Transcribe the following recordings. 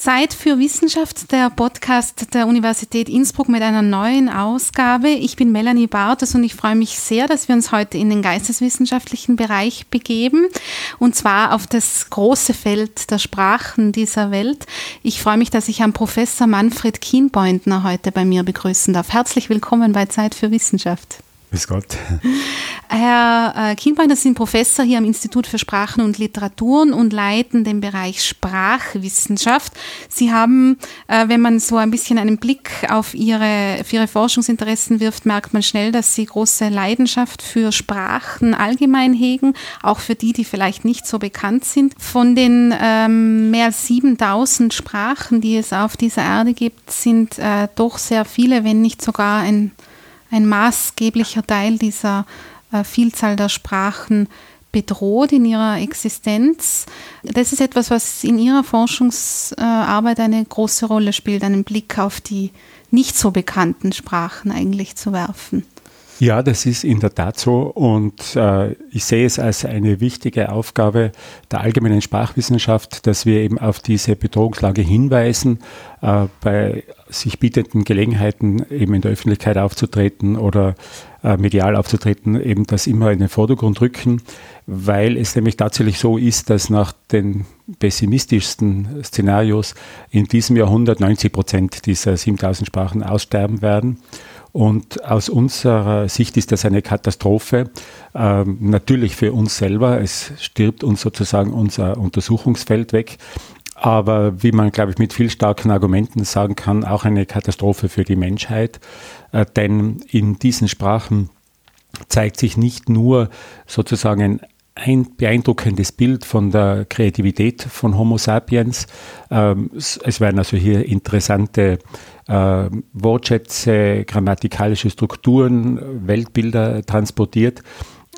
Zeit für Wissenschaft, der Podcast der Universität Innsbruck mit einer neuen Ausgabe. Ich bin Melanie Bartes und ich freue mich sehr, dass wir uns heute in den geisteswissenschaftlichen Bereich begeben und zwar auf das große Feld der Sprachen dieser Welt. Ich freue mich, dass ich Herrn Professor Manfred Kienbeutner heute bei mir begrüßen darf. Herzlich willkommen bei Zeit für Wissenschaft. Bis Gott. Herr äh, Kienbein, Sie sind Professor hier am Institut für Sprachen und Literaturen und leiten den Bereich Sprachwissenschaft. Sie haben, äh, wenn man so ein bisschen einen Blick auf Ihre, auf Ihre Forschungsinteressen wirft, merkt man schnell, dass Sie große Leidenschaft für Sprachen allgemein hegen, auch für die, die vielleicht nicht so bekannt sind. Von den ähm, mehr als 7000 Sprachen, die es auf dieser Erde gibt, sind äh, doch sehr viele, wenn nicht sogar ein ein maßgeblicher Teil dieser äh, Vielzahl der Sprachen bedroht in ihrer Existenz. Das ist etwas, was in Ihrer Forschungsarbeit eine große Rolle spielt, einen Blick auf die nicht so bekannten Sprachen eigentlich zu werfen. Ja, das ist in der Tat so und äh, ich sehe es als eine wichtige Aufgabe der allgemeinen Sprachwissenschaft, dass wir eben auf diese Bedrohungslage hinweisen, äh, bei sich bietenden Gelegenheiten eben in der Öffentlichkeit aufzutreten oder äh, medial aufzutreten, eben das immer in den Vordergrund rücken, weil es nämlich tatsächlich so ist, dass nach den pessimistischsten Szenarios in diesem Jahrhundert 90 Prozent dieser 7000 Sprachen aussterben werden. Und aus unserer Sicht ist das eine Katastrophe. Ähm, natürlich für uns selber. Es stirbt uns sozusagen unser Untersuchungsfeld weg. Aber wie man, glaube ich, mit viel starken Argumenten sagen kann, auch eine Katastrophe für die Menschheit. Äh, denn in diesen Sprachen zeigt sich nicht nur sozusagen ein ein beeindruckendes Bild von der Kreativität von Homo sapiens. Ähm, es werden also hier interessante äh, Wortschätze, grammatikalische Strukturen, Weltbilder transportiert.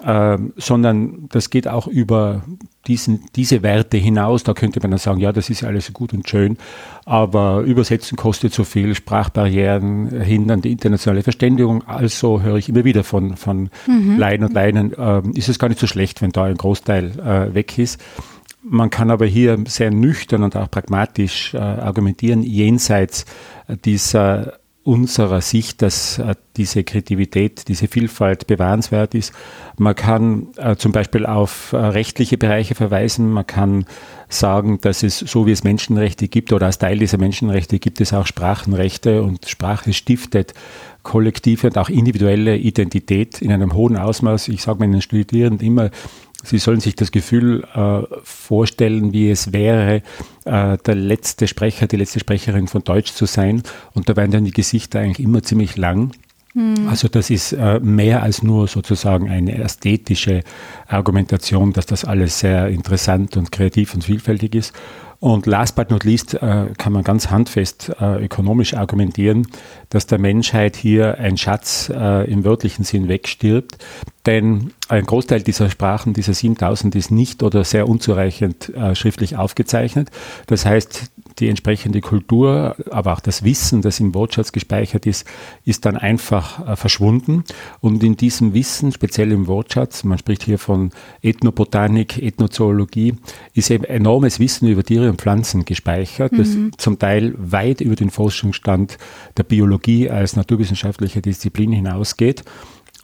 Ähm, sondern das geht auch über diesen, diese Werte hinaus. Da könnte man dann sagen, ja, das ist alles gut und schön, aber Übersetzen kostet so viel, Sprachbarrieren hindern die internationale Verständigung. Also höre ich immer wieder von, von mhm. Laien und Leinen, äh, ist es gar nicht so schlecht, wenn da ein Großteil äh, weg ist. Man kann aber hier sehr nüchtern und auch pragmatisch äh, argumentieren, jenseits dieser unserer Sicht, dass äh, diese Kreativität, diese Vielfalt bewahrenswert ist. Man kann äh, zum Beispiel auf äh, rechtliche Bereiche verweisen. Man kann sagen, dass es so wie es Menschenrechte gibt oder als Teil dieser Menschenrechte gibt es auch Sprachenrechte und Sprache stiftet kollektive und auch individuelle Identität in einem hohen Ausmaß. Ich sage meinen Studierenden immer, Sie sollen sich das Gefühl äh, vorstellen, wie es wäre, äh, der letzte Sprecher, die letzte Sprecherin von Deutsch zu sein. Und da werden dann die Gesichter eigentlich immer ziemlich lang. Mhm. Also das ist äh, mehr als nur sozusagen eine ästhetische Argumentation, dass das alles sehr interessant und kreativ und vielfältig ist. Und last but not least äh, kann man ganz handfest äh, ökonomisch argumentieren, dass der Menschheit hier ein Schatz äh, im wörtlichen Sinn wegstirbt. Denn ein Großteil dieser Sprachen, dieser 7000, ist nicht oder sehr unzureichend äh, schriftlich aufgezeichnet. Das heißt, die entsprechende Kultur, aber auch das Wissen, das im Wortschatz gespeichert ist, ist dann einfach äh, verschwunden. Und in diesem Wissen, speziell im Wortschatz, man spricht hier von Ethnobotanik, Ethnozoologie, ist eben enormes Wissen über Tiere und Pflanzen gespeichert, das mhm. zum Teil weit über den Forschungsstand der Biologie als naturwissenschaftliche Disziplin hinausgeht.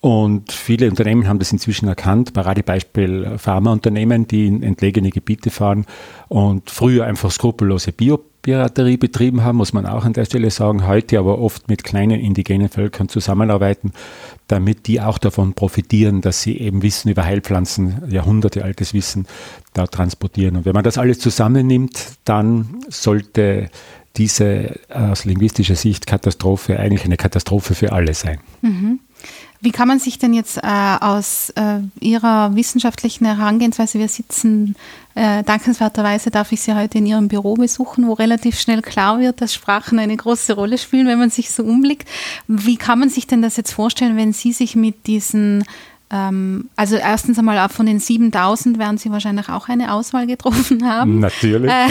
Und viele Unternehmen haben das inzwischen erkannt. Paradebeispiel Pharmaunternehmen, die in entlegene Gebiete fahren und früher einfach skrupellose Biopiraterie betrieben haben, muss man auch an der Stelle sagen. Heute aber oft mit kleinen indigenen Völkern zusammenarbeiten, damit die auch davon profitieren, dass sie eben Wissen über Heilpflanzen, Jahrhunderte altes Wissen da transportieren. Und wenn man das alles zusammennimmt, dann sollte diese aus linguistischer Sicht Katastrophe eigentlich eine Katastrophe für alle sein. Mhm. Wie kann man sich denn jetzt äh, aus äh, Ihrer wissenschaftlichen Herangehensweise, wir sitzen, äh, dankenswerterweise darf ich Sie heute in Ihrem Büro besuchen, wo relativ schnell klar wird, dass Sprachen eine große Rolle spielen, wenn man sich so umblickt. Wie kann man sich denn das jetzt vorstellen, wenn Sie sich mit diesen ähm, also erstens einmal von den 7000 werden Sie wahrscheinlich auch eine Auswahl getroffen haben. Natürlich. Äh,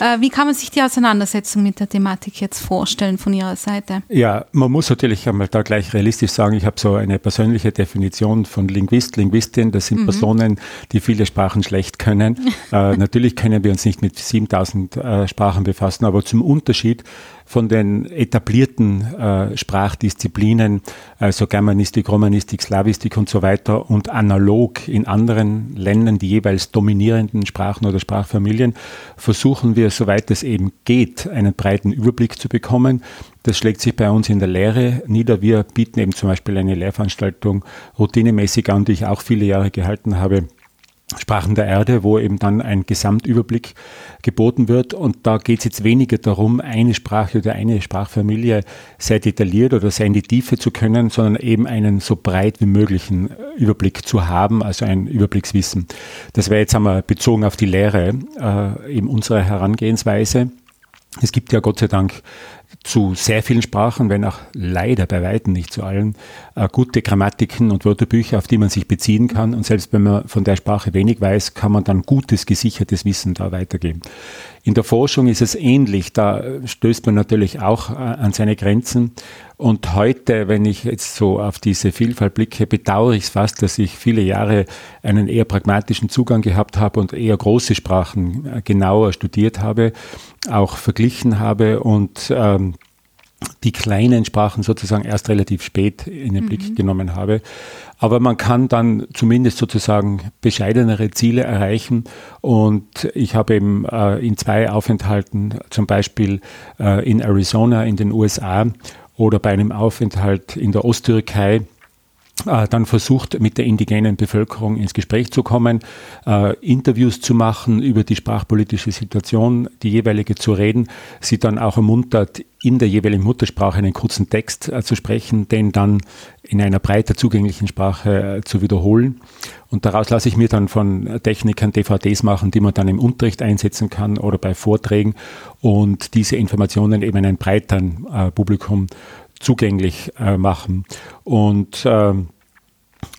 äh, wie kann man sich die Auseinandersetzung mit der Thematik jetzt vorstellen von Ihrer Seite? Ja, man muss natürlich einmal da gleich realistisch sagen, ich habe so eine persönliche Definition von Linguist, Linguistin. Das sind mhm. Personen, die viele Sprachen schlecht können. äh, natürlich können wir uns nicht mit 7000 äh, Sprachen befassen, aber zum Unterschied von den etablierten äh, Sprachdisziplinen, also Germanistik, Romanistik, Slavistik und so weiter und analog in anderen Ländern die jeweils dominierenden Sprachen oder Sprachfamilien, versuchen wir, soweit es eben geht, einen breiten Überblick zu bekommen. Das schlägt sich bei uns in der Lehre nieder. Wir bieten eben zum Beispiel eine Lehrveranstaltung routinemäßig an, die ich auch viele Jahre gehalten habe Sprachen der Erde, wo eben dann ein Gesamtüberblick geboten wird. Und da geht es jetzt weniger darum, eine Sprache oder eine Sprachfamilie sehr detailliert oder sehr in die Tiefe zu können, sondern eben einen so breit wie möglichen Überblick zu haben, also ein Überblickswissen. Das wäre jetzt einmal bezogen auf die Lehre äh, eben unsere Herangehensweise. Es gibt ja Gott sei Dank zu sehr vielen Sprachen, wenn auch leider bei weitem nicht zu allen, äh, gute Grammatiken und Wörterbücher, auf die man sich beziehen kann. Und selbst wenn man von der Sprache wenig weiß, kann man dann gutes, gesichertes Wissen da weitergeben. In der Forschung ist es ähnlich. Da stößt man natürlich auch äh, an seine Grenzen. Und heute, wenn ich jetzt so auf diese Vielfalt blicke, bedauere ich es fast, dass ich viele Jahre einen eher pragmatischen Zugang gehabt habe und eher große Sprachen äh, genauer studiert habe, auch verglichen habe und ähm, die kleinen Sprachen sozusagen erst relativ spät in den Blick mhm. genommen habe. Aber man kann dann zumindest sozusagen bescheidenere Ziele erreichen. Und ich habe eben äh, in zwei Aufenthalten, zum Beispiel äh, in Arizona in den USA oder bei einem Aufenthalt in der Osttürkei, dann versucht, mit der indigenen Bevölkerung ins Gespräch zu kommen, äh, Interviews zu machen über die sprachpolitische Situation, die jeweilige zu reden, sie dann auch ermuntert, in der jeweiligen Muttersprache einen kurzen Text äh, zu sprechen, den dann in einer breiter zugänglichen Sprache äh, zu wiederholen. Und daraus lasse ich mir dann von Technikern DVDs machen, die man dann im Unterricht einsetzen kann oder bei Vorträgen und diese Informationen eben einem breiteren äh, Publikum zugänglich äh, machen. Und ähm,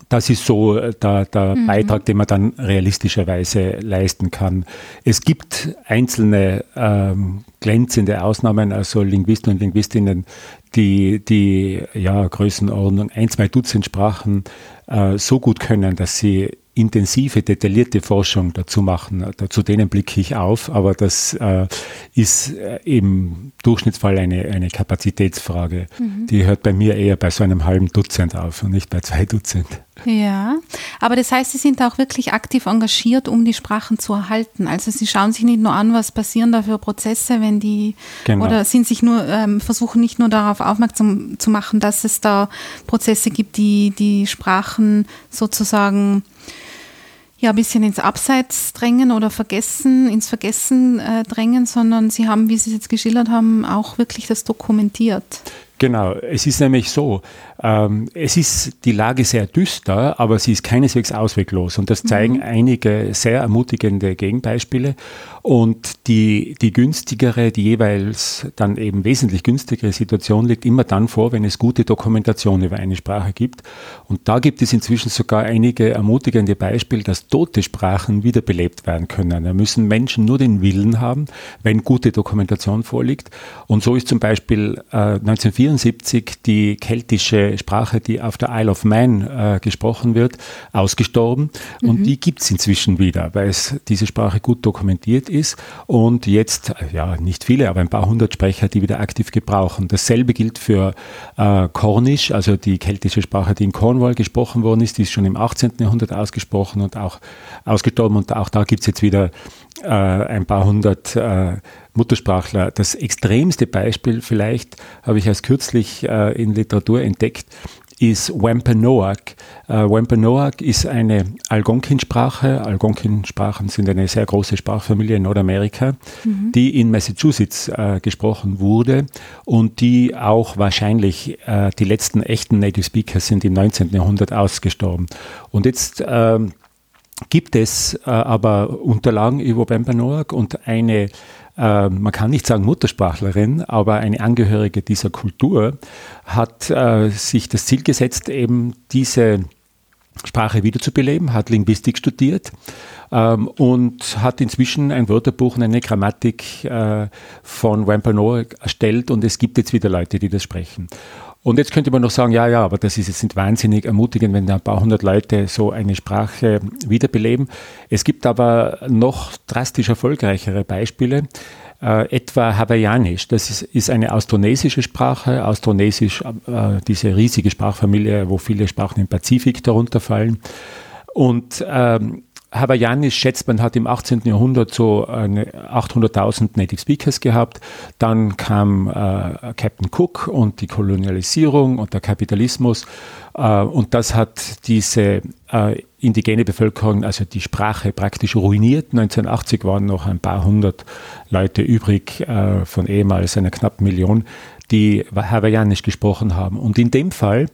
das ist so äh, der, der mhm. Beitrag, den man dann realistischerweise leisten kann. Es gibt einzelne ähm, glänzende Ausnahmen, also Linguisten und Linguistinnen, die die ja, Größenordnung ein, zwei Dutzend Sprachen äh, so gut können, dass sie intensive, detaillierte Forschung dazu machen. Zu denen blicke ich auf, aber das äh, ist äh, im Durchschnittsfall eine, eine Kapazitätsfrage. Mhm. Die hört bei mir eher bei so einem halben Dutzend auf und nicht bei zwei Dutzend. Ja, aber das heißt, Sie sind auch wirklich aktiv engagiert, um die Sprachen zu erhalten. Also Sie schauen sich nicht nur an, was passieren da für Prozesse, wenn die genau. oder sind sich nur ähm, versuchen nicht nur darauf aufmerksam zu machen, dass es da Prozesse gibt, die die Sprachen sozusagen ja ein bisschen ins Abseits drängen oder vergessen, ins Vergessen äh, drängen, sondern sie haben, wie Sie es jetzt geschildert haben, auch wirklich das dokumentiert. Genau, es ist nämlich so, ähm, es ist die Lage sehr düster, aber sie ist keineswegs ausweglos und das zeigen mhm. einige sehr ermutigende Gegenbeispiele und die, die günstigere, die jeweils dann eben wesentlich günstigere Situation liegt immer dann vor, wenn es gute Dokumentation über eine Sprache gibt und da gibt es inzwischen sogar einige ermutigende Beispiele, dass tote Sprachen wiederbelebt werden können. Da müssen Menschen nur den Willen haben, wenn gute Dokumentation vorliegt und so ist zum Beispiel äh, 1974 1974 die keltische Sprache, die auf der Isle of Man äh, gesprochen wird, ausgestorben. Mhm. Und die gibt es inzwischen wieder, weil es diese Sprache gut dokumentiert ist und jetzt, ja, nicht viele, aber ein paar hundert Sprecher, die wieder aktiv gebrauchen. Dasselbe gilt für äh, Cornish, also die keltische Sprache, die in Cornwall gesprochen worden ist, die ist schon im 18. Jahrhundert ausgesprochen und auch ausgestorben und auch da gibt es jetzt wieder äh, ein paar hundert äh, Muttersprachler. Das extremste Beispiel vielleicht habe ich erst kürzlich äh, in Literatur entdeckt, ist Wampanoag. Äh, Wampanoag ist eine Algonquin-Sprache. Algonquin-Sprachen sind eine sehr große Sprachfamilie in Nordamerika, mhm. die in Massachusetts äh, gesprochen wurde und die auch wahrscheinlich äh, die letzten echten Native Speakers sind im 19. Jahrhundert ausgestorben. Und jetzt ähm, gibt es äh, aber Unterlagen über Wampanoag und eine äh, man kann nicht sagen Muttersprachlerin, aber eine Angehörige dieser Kultur hat äh, sich das Ziel gesetzt, eben diese Sprache wiederzubeleben, hat Linguistik studiert ähm, und hat inzwischen ein Wörterbuch und eine Grammatik äh, von Wampanoag erstellt und es gibt jetzt wieder Leute, die das sprechen. Und jetzt könnte man noch sagen, ja, ja, aber das ist jetzt nicht wahnsinnig ermutigend, wenn da ein paar hundert Leute so eine Sprache wiederbeleben. Es gibt aber noch drastisch erfolgreichere Beispiele. Äh, etwa Hawaiianisch, das ist, ist, eine austronesische Sprache. Austronesisch, äh, diese riesige Sprachfamilie, wo viele Sprachen im Pazifik darunter fallen. Und ähm, Hawaiianisch schätzt man hat im 18. Jahrhundert so 800.000 Native Speakers gehabt. Dann kam äh, Captain Cook und die Kolonialisierung und der Kapitalismus. Äh, und das hat diese äh, indigene Bevölkerung, also die Sprache praktisch ruiniert. 1980 waren noch ein paar hundert Leute übrig äh, von ehemals einer knappen Million, die Hawaiianisch gesprochen haben. Und in dem Fall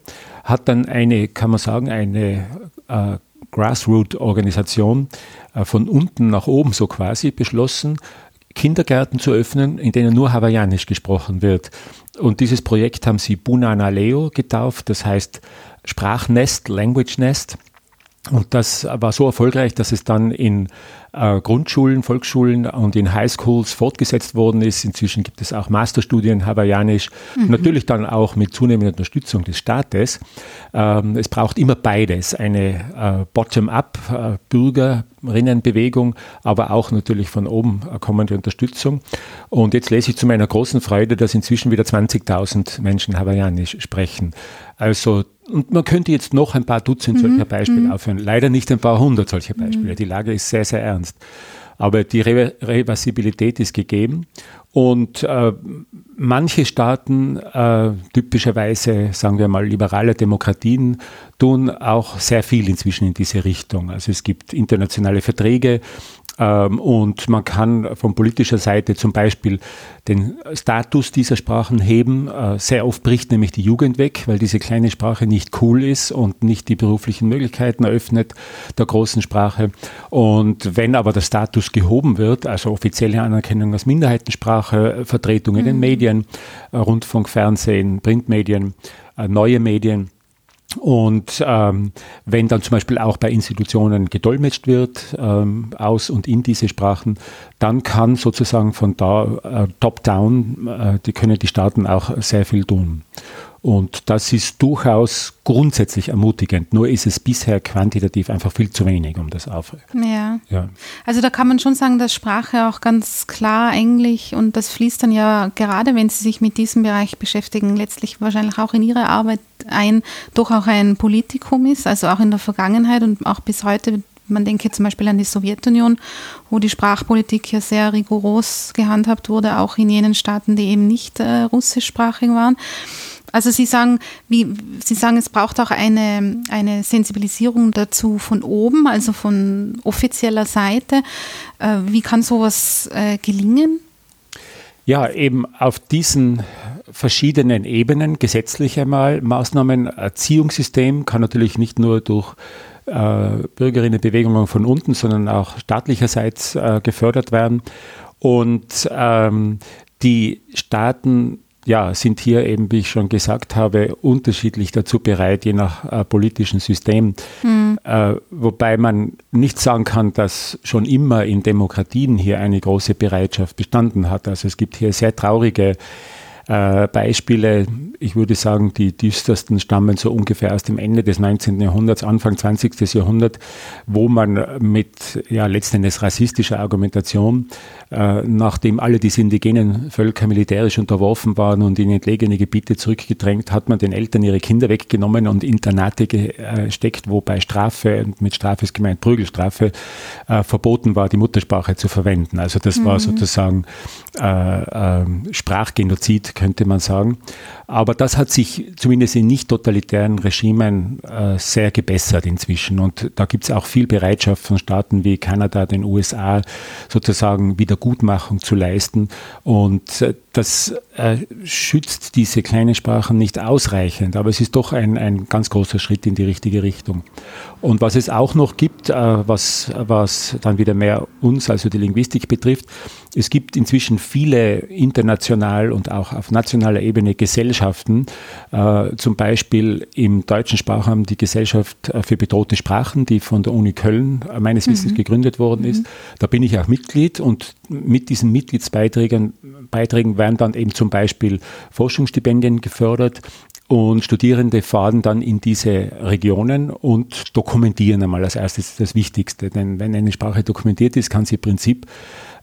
hat dann eine, kann man sagen, eine äh, Grassroot-Organisation äh, von unten nach oben so quasi beschlossen, Kindergärten zu öffnen, in denen nur Hawaiianisch gesprochen wird. Und dieses Projekt haben sie Bunana Leo getauft, das heißt Sprachnest, Language Nest. Und das war so erfolgreich, dass es dann in äh, Grundschulen, Volksschulen und in Highschools fortgesetzt worden ist. Inzwischen gibt es auch Masterstudien hawaiianisch, mhm. natürlich dann auch mit zunehmender Unterstützung des Staates. Ähm, es braucht immer beides, eine äh, Bottom-up äh, Bürgerinnenbewegung, aber auch natürlich von oben kommende Unterstützung. Und jetzt lese ich zu meiner großen Freude, dass inzwischen wieder 20.000 Menschen hawaiianisch sprechen. Also und man könnte jetzt noch ein paar Dutzend solcher mhm. Beispiele mhm. aufhören. Leider nicht ein paar hundert solcher Beispiele. Mhm. Die Lage ist sehr, sehr ernst. Aber die Re Reversibilität ist gegeben. Und äh, manche Staaten, äh, typischerweise, sagen wir mal, liberale Demokratien, tun auch sehr viel inzwischen in diese Richtung. Also es gibt internationale Verträge, ähm, und man kann von politischer Seite zum Beispiel den Status dieser Sprachen heben. Äh, sehr oft bricht nämlich die Jugend weg, weil diese kleine Sprache nicht cool ist und nicht die beruflichen Möglichkeiten eröffnet der großen Sprache. Und wenn aber der Status gehoben wird, also offizielle Anerkennung als Minderheitensprache, Vertretung in den mhm. Medien, äh, Rundfunk, Fernsehen, Printmedien, äh, neue Medien, und ähm, wenn dann zum Beispiel auch bei Institutionen gedolmetscht wird, ähm, aus und in diese Sprachen, dann kann sozusagen von da äh, top-down, äh, die können die Staaten auch sehr viel tun. Und das ist durchaus grundsätzlich ermutigend. Nur ist es bisher quantitativ einfach viel zu wenig, um das aufrecht. Ja. ja. Also da kann man schon sagen, dass Sprache auch ganz klar Englisch und das fließt dann ja gerade, wenn Sie sich mit diesem Bereich beschäftigen, letztlich wahrscheinlich auch in Ihre Arbeit ein, doch auch ein Politikum ist, also auch in der Vergangenheit und auch bis heute man denke zum Beispiel an die Sowjetunion, wo die Sprachpolitik ja sehr rigoros gehandhabt wurde, auch in jenen Staaten, die eben nicht äh, russischsprachig waren. Also Sie sagen, wie, Sie sagen, es braucht auch eine, eine Sensibilisierung dazu von oben, also von offizieller Seite. Äh, wie kann sowas äh, gelingen? Ja, eben auf diesen verschiedenen Ebenen, gesetzlich einmal, Maßnahmen, Erziehungssystem kann natürlich nicht nur durch Bürgerinnenbewegungen von unten, sondern auch staatlicherseits äh, gefördert werden. Und ähm, die Staaten ja, sind hier eben, wie ich schon gesagt habe, unterschiedlich dazu bereit, je nach äh, politischen System. Mhm. Äh, wobei man nicht sagen kann, dass schon immer in Demokratien hier eine große Bereitschaft bestanden hat. Also es gibt hier sehr traurige äh, Beispiele, ich würde sagen, die düstersten stammen so ungefähr aus dem Ende des 19. Jahrhunderts, Anfang 20. Jahrhundert, wo man mit ja, letztendlich rassistischer Argumentation, äh, nachdem alle diese indigenen Völker militärisch unterworfen waren und in entlegene Gebiete zurückgedrängt, hat man den Eltern ihre Kinder weggenommen und Internate gesteckt, wo bei Strafe, mit Strafe ist gemeint Prügelstrafe, äh, verboten war, die Muttersprache zu verwenden. Also das mhm. war sozusagen äh, äh, Sprachgenozid könnte man sagen. Aber das hat sich zumindest in nicht totalitären Regimen äh, sehr gebessert inzwischen. Und da gibt es auch viel Bereitschaft von Staaten wie Kanada, den USA, sozusagen Wiedergutmachung zu leisten. Und äh, das äh, schützt diese kleinen Sprachen nicht ausreichend, aber es ist doch ein, ein ganz großer Schritt in die richtige Richtung. Und was es auch noch gibt, äh, was, was dann wieder mehr uns, also die Linguistik betrifft, Es gibt inzwischen viele international und auch auf nationaler Ebene Gesellschaften, äh, zum Beispiel im deutschen Sprachraum die Gesellschaft äh, für bedrohte Sprachen, die von der Uni Köln äh, meines Wissens mhm. gegründet worden ist. Mhm. Da bin ich auch Mitglied und mit diesen Mitgliedsbeiträgen Beiträgen werden dann eben zum Beispiel Forschungsstipendien gefördert und Studierende fahren dann in diese Regionen und dokumentieren einmal als erstes das Wichtigste. Denn wenn eine Sprache dokumentiert ist, kann sie im Prinzip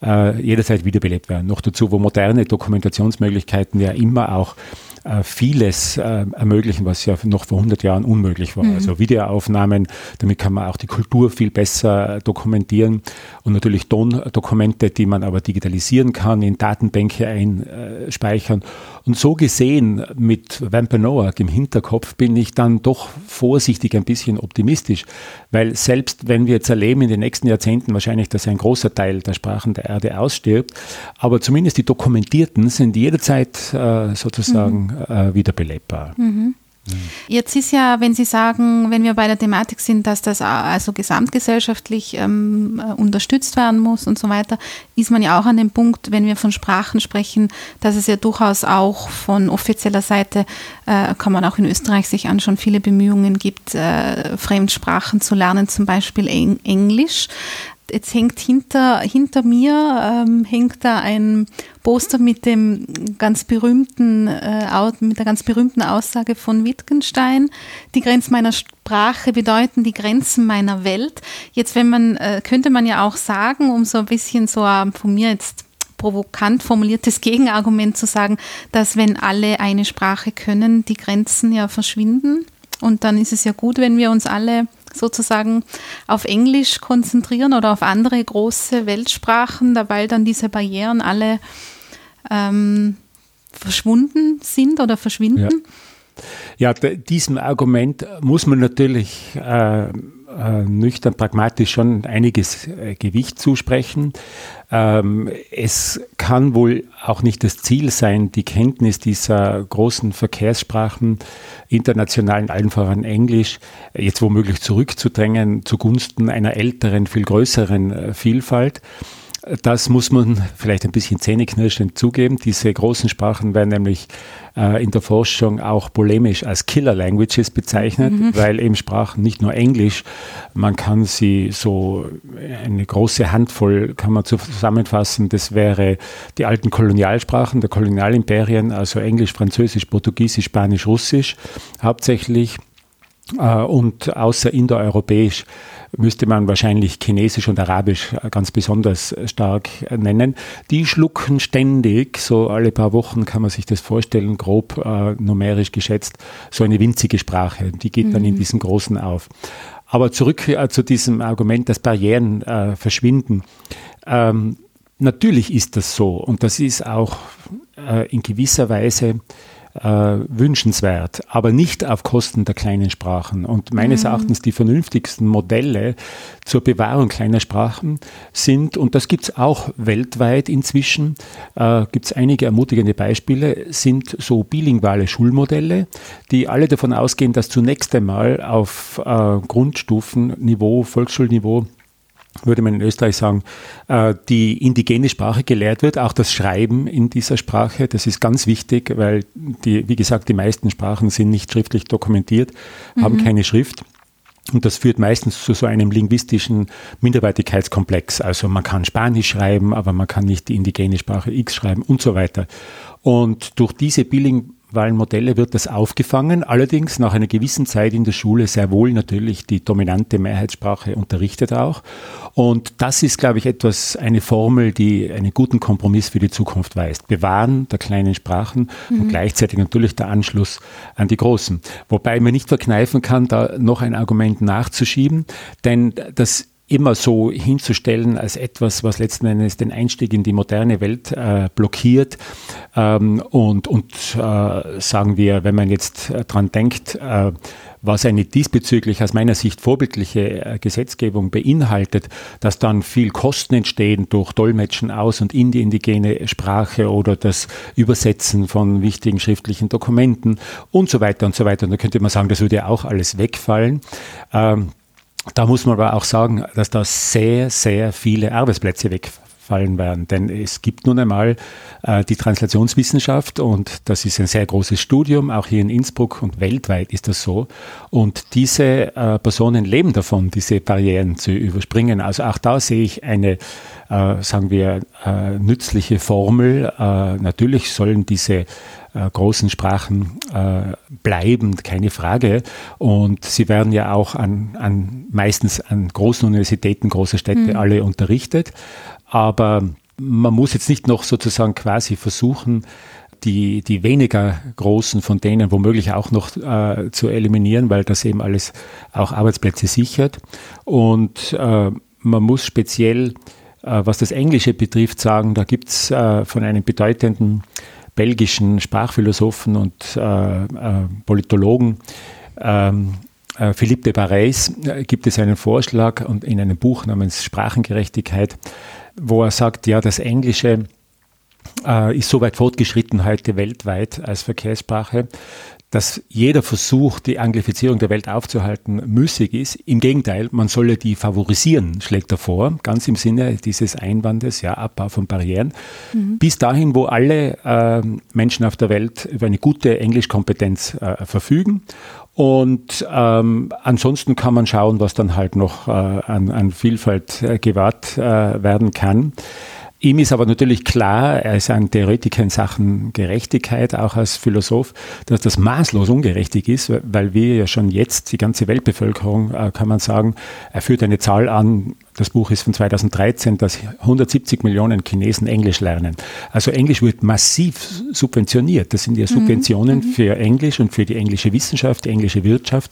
äh, jederzeit wiederbelebt werden. Noch dazu, wo moderne Dokumentationsmöglichkeiten ja immer auch äh, vieles äh, ermöglichen, was ja noch vor 100 Jahren unmöglich war. Mhm. Also Videoaufnahmen, damit kann man auch die Kultur viel besser dokumentieren und natürlich Tondokumente, die man aber digitalisieren kann, in Datenbänke einspeichern. Und so gesehen mit Wampanoag im Hinterkopf bin ich dann doch vorsichtig ein bisschen optimistisch, weil selbst wenn wir jetzt erleben in den nächsten Jahrzehnten wahrscheinlich, dass ein großer Teil der Sprachen der Erde ausstirbt, aber zumindest die dokumentierten sind jederzeit äh, sozusagen mhm. äh, wieder belebbar. Mhm. Jetzt ist ja, wenn Sie sagen, wenn wir bei der Thematik sind, dass das also gesamtgesellschaftlich ähm, äh, unterstützt werden muss und so weiter, ist man ja auch an dem Punkt, wenn wir von Sprachen sprechen, dass es ja durchaus auch von offizieller Seite, äh, kann man auch in Österreich sich anschauen, viele Bemühungen gibt, äh, Fremdsprachen zu lernen, zum Beispiel Eng Englisch jetzt hängt hinter, hinter mir ähm, hängt da ein Poster mit dem ganz berühmten, äh, mit der ganz berühmten Aussage von Wittgenstein. Die Grenzen meiner Sprache bedeuten die Grenzen meiner Welt. Jetzt, wenn man, äh, könnte man ja auch sagen, um so ein bisschen so von mir jetzt provokant formuliertes Gegenargument zu sagen, dass wenn alle eine Sprache können, die Grenzen ja verschwinden. Und dann ist es ja gut, wenn wir uns alle sozusagen auf Englisch konzentrieren oder auf andere große Weltsprachen, weil dann diese Barrieren alle ähm, verschwunden sind oder verschwinden. Ja. ja diesem Argument muss man natürlich äh, äh, nüchtern pragmatisch schon einiges äh, Gewicht zusprechen. Ähm, es kann wohl auch nicht das Ziel sein, die Kenntnis dieser großen Verkehrssprachen, internationalen, allen voran Englisch, jetzt womöglich zurückzudrängen zugunsten einer älteren, viel größeren äh, Vielfalt. Das muss man vielleicht ein bisschen zähneknirschend zugeben. Diese großen Sprachen werden nämlich äh, in der Forschung auch polemisch als Killer Languages bezeichnet, mhm. weil eben Sprachen nicht nur Englisch, man kann sie so eine große Handvoll kann man zusammenfassen. Das wäre die alten Kolonialsprachen der Kolonialimperien, also Englisch, Französisch, Portugiesisch, Spanisch, Russisch hauptsächlich äh, und außer indoeuropäisch müsste man wahrscheinlich Chinesisch und Arabisch ganz besonders stark nennen. Die schlucken ständig, so alle paar Wochen kann man sich das vorstellen, grob äh, numerisch geschätzt, so eine winzige Sprache. Die geht mhm. dann in mhm. diesem Großen auf. Aber zurück äh, zu diesem Argument, dass Barrieren äh, verschwinden. Ähm, natürlich ist das so und das ist auch äh, in gewisser Weise äh, wünschenswert, aber nicht auf Kosten der kleinen Sprachen. Und meines mhm. Erachtens die vernünftigsten Modelle zur Bewahrung kleiner Sprachen sind, und das gibt es auch weltweit inzwischen, äh, gibt es einige ermutigende Beispiele, sind so bilinguale Schulmodelle, die alle davon ausgehen, dass zunächst einmal auf äh, Grundstufenniveau, Volksschulniveau, würde man in Österreich sagen, äh, die indigene Sprache gelehrt wird, auch das Schreiben in dieser Sprache. Das ist ganz wichtig, weil die, wie gesagt, die meisten Sprachen sind nicht schriftlich dokumentiert, mhm. haben keine Schrift. Und das führt meistens zu so einem linguistischen Minderwertigkeitskomplex. Also man kann Spanisch schreiben, aber man kann nicht die indigene Sprache X schreiben und so weiter. Und durch diese Billing Modelle wird das aufgefangen, allerdings nach einer gewissen Zeit in der Schule sehr wohl natürlich die dominante Mehrheitssprache unterrichtet auch. Und das ist, glaube ich, etwas, eine Formel, die einen guten Kompromiss für die Zukunft weist. Bewahren der kleinen Sprachen mhm. und gleichzeitig natürlich der Anschluss an die großen. Wobei man nicht verkneifen kann, da noch ein Argument nachzuschieben, denn das immer so hinzustellen als etwas, was letzten Endes den Einstieg in die moderne Welt äh, blockiert. Ähm, und und äh, sagen wir, wenn man jetzt äh, dran denkt, äh, was eine diesbezüglich aus meiner Sicht vorbildliche äh, Gesetzgebung beinhaltet, dass dann viel Kosten entstehen durch Dolmetschen aus und in die indigene Sprache oder das Übersetzen von wichtigen schriftlichen Dokumenten und so weiter und so weiter. Und da könnte man sagen, das würde ja auch alles wegfallen. Ähm, da muss man aber auch sagen, dass da sehr, sehr viele Arbeitsplätze wegfallen werden. Denn es gibt nun einmal äh, die Translationswissenschaft und das ist ein sehr großes Studium, auch hier in Innsbruck und weltweit ist das so. Und diese äh, Personen leben davon, diese Barrieren zu überspringen. Also auch da sehe ich eine, äh, sagen wir, äh, nützliche Formel. Äh, natürlich sollen diese äh, großen Sprachen äh, bleiben, keine Frage. Und sie werden ja auch an, an meistens an großen Universitäten, große Städte mhm. alle unterrichtet. Aber man muss jetzt nicht noch sozusagen quasi versuchen, die, die weniger großen von denen womöglich auch noch äh, zu eliminieren, weil das eben alles auch Arbeitsplätze sichert. Und äh, man muss speziell, was das Englische betrifft, sagen, da gibt es äh, von einem bedeutenden belgischen Sprachphilosophen und äh, äh, Politologen, ähm, äh, Philippe de Barreis, äh, gibt es einen Vorschlag und in einem Buch namens Sprachengerechtigkeit, wo er sagt, ja, das Englische äh, ist so weit fortgeschritten heute weltweit als Verkehrssprache, dass jeder Versuch, die Anglifizierung der Welt aufzuhalten, müßig ist. Im Gegenteil, man solle die favorisieren, schlägt er vor, ganz im Sinne dieses Einwandes, ja, Abbau von Barrieren. Mhm. Bis dahin, wo alle äh, Menschen auf der Welt über eine gute Englischkompetenz äh, verfügen. Und ähm, ansonsten kann man schauen, was dann halt noch äh, an, an Vielfalt äh, gewahrt äh, werden kann. Ihm ist aber natürlich klar, er ist ein Theoretiker in Sachen Gerechtigkeit, auch als Philosoph, dass das maßlos ungerechtig ist, weil wir ja schon jetzt, die ganze Weltbevölkerung, äh, kann man sagen, er führt eine Zahl an, das Buch ist von 2013, dass 170 Millionen Chinesen Englisch lernen. Also Englisch wird massiv subventioniert. Das sind ja mhm. Subventionen mhm. für Englisch und für die englische Wissenschaft, die englische Wirtschaft.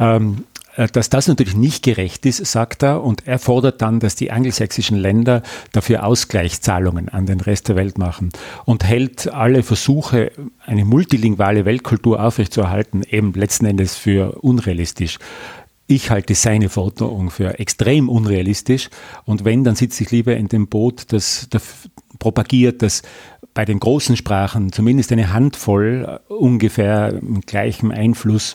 Ähm, äh, dass das natürlich nicht gerecht ist, sagt er, und er fordert dann, dass die angelsächsischen Länder dafür Ausgleichszahlungen an den Rest der Welt machen und hält alle Versuche, eine multilinguale Weltkultur aufrechtzuerhalten, eben letzten Endes für unrealistisch. Ich halte seine Forderung für extrem unrealistisch und wenn, dann sitze ich lieber in dem Boot, das propagiert, dass bei den großen Sprachen zumindest eine Handvoll ungefähr mit gleichem Einfluss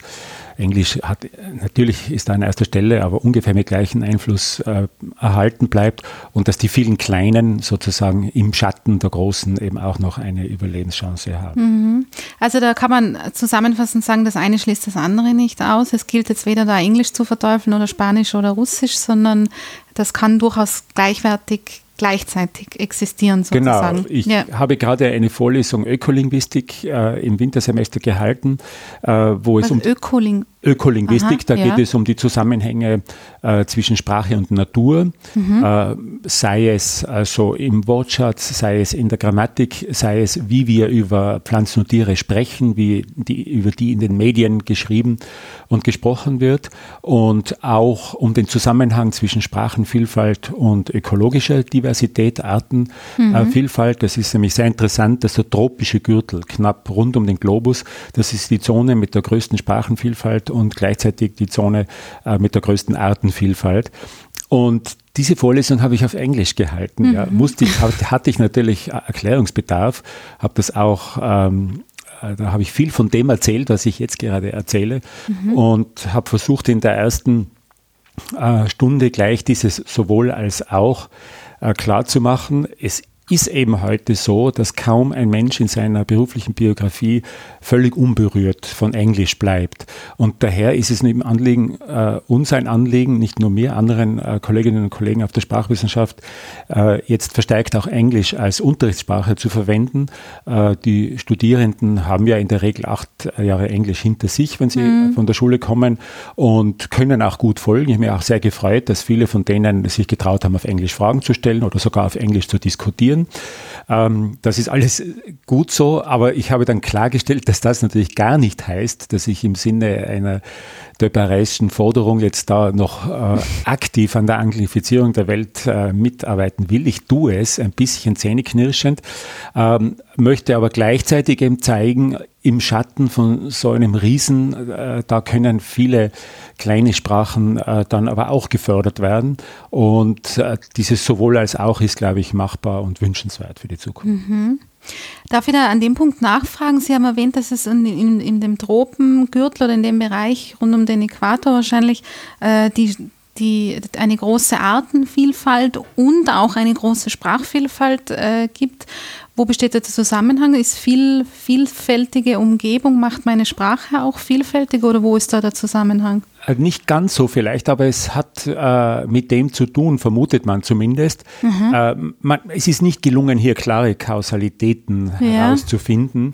Englisch hat natürlich ist da an erster Stelle, aber ungefähr mit gleichem Einfluss äh, erhalten bleibt und dass die vielen Kleinen sozusagen im Schatten der Großen eben auch noch eine Überlebenschance haben. Mhm. Also da kann man zusammenfassend sagen, das eine schließt das andere nicht aus. Es gilt jetzt weder da Englisch zu verteufeln oder Spanisch oder Russisch, sondern das kann durchaus gleichwertig gleichzeitig existieren sozusagen. Genau, ich ja. habe gerade eine Vorlesung Ökolinguistik äh, im Wintersemester gehalten, äh, wo Was es um Ökoling Ökolinguistik, Aha, da ja. geht es um die Zusammenhänge äh, zwischen Sprache und Natur, mhm. äh, sei es also im Wortschatz, sei es in der Grammatik, sei es wie wir über Pflanzen und Tiere sprechen, wie die, über die in den Medien geschrieben und gesprochen wird und auch um den Zusammenhang zwischen Sprachenvielfalt und ökologischer Diversität, Artenvielfalt. Mhm. Äh, das ist nämlich sehr interessant, dass der tropische Gürtel knapp rund um den Globus, das ist die Zone mit der größten Sprachenvielfalt und gleichzeitig die Zone äh, mit der größten Artenvielfalt. Und diese Vorlesung habe ich auf Englisch gehalten. Mhm. Ja. Musste ich, hatte ich natürlich Erklärungsbedarf, habe das auch ähm, äh, da habe ich viel von dem erzählt, was ich jetzt gerade erzähle mhm. und habe versucht in der ersten äh, Stunde gleich dieses sowohl als auch äh, klar zu machen. Es ist eben heute so, dass kaum ein Mensch in seiner beruflichen Biografie völlig unberührt von Englisch bleibt. Und daher ist es ein Anliegen, äh, uns ein Anliegen, nicht nur mir, anderen äh, Kolleginnen und Kollegen auf der Sprachwissenschaft, äh, jetzt verstärkt auch Englisch als Unterrichtssprache zu verwenden. Äh, die Studierenden haben ja in der Regel acht Jahre Englisch hinter sich, wenn sie mhm. von der Schule kommen und können auch gut folgen. Ich habe mich auch sehr gefreut, dass viele von denen sich getraut haben, auf Englisch Fragen zu stellen oder sogar auf Englisch zu diskutieren. Ähm, das ist alles gut so, aber ich habe dann klargestellt, dass das natürlich gar nicht heißt, dass ich im Sinne einer Döpereischen Forderung jetzt da noch äh, aktiv an der Anglifizierung der Welt äh, mitarbeiten will. Ich tue es ein bisschen zähneknirschend, ähm, möchte aber gleichzeitig eben zeigen, im Schatten von so einem Riesen, äh, da können viele kleine Sprachen äh, dann aber auch gefördert werden. Und äh, dieses sowohl als auch ist, glaube ich, machbar und wünschenswert für die Zukunft. Mhm. Darf ich da an dem Punkt nachfragen? Sie haben erwähnt, dass es in, in, in dem Tropengürtel oder in dem Bereich rund um den Äquator wahrscheinlich äh, die die, eine große Artenvielfalt und auch eine große Sprachvielfalt äh, gibt. Wo besteht der Zusammenhang? Ist viel, vielfältige Umgebung, macht meine Sprache auch vielfältig oder wo ist da der Zusammenhang? Äh, nicht ganz so vielleicht, aber es hat äh, mit dem zu tun, vermutet man zumindest. Mhm. Äh, man, es ist nicht gelungen, hier klare Kausalitäten ja. herauszufinden.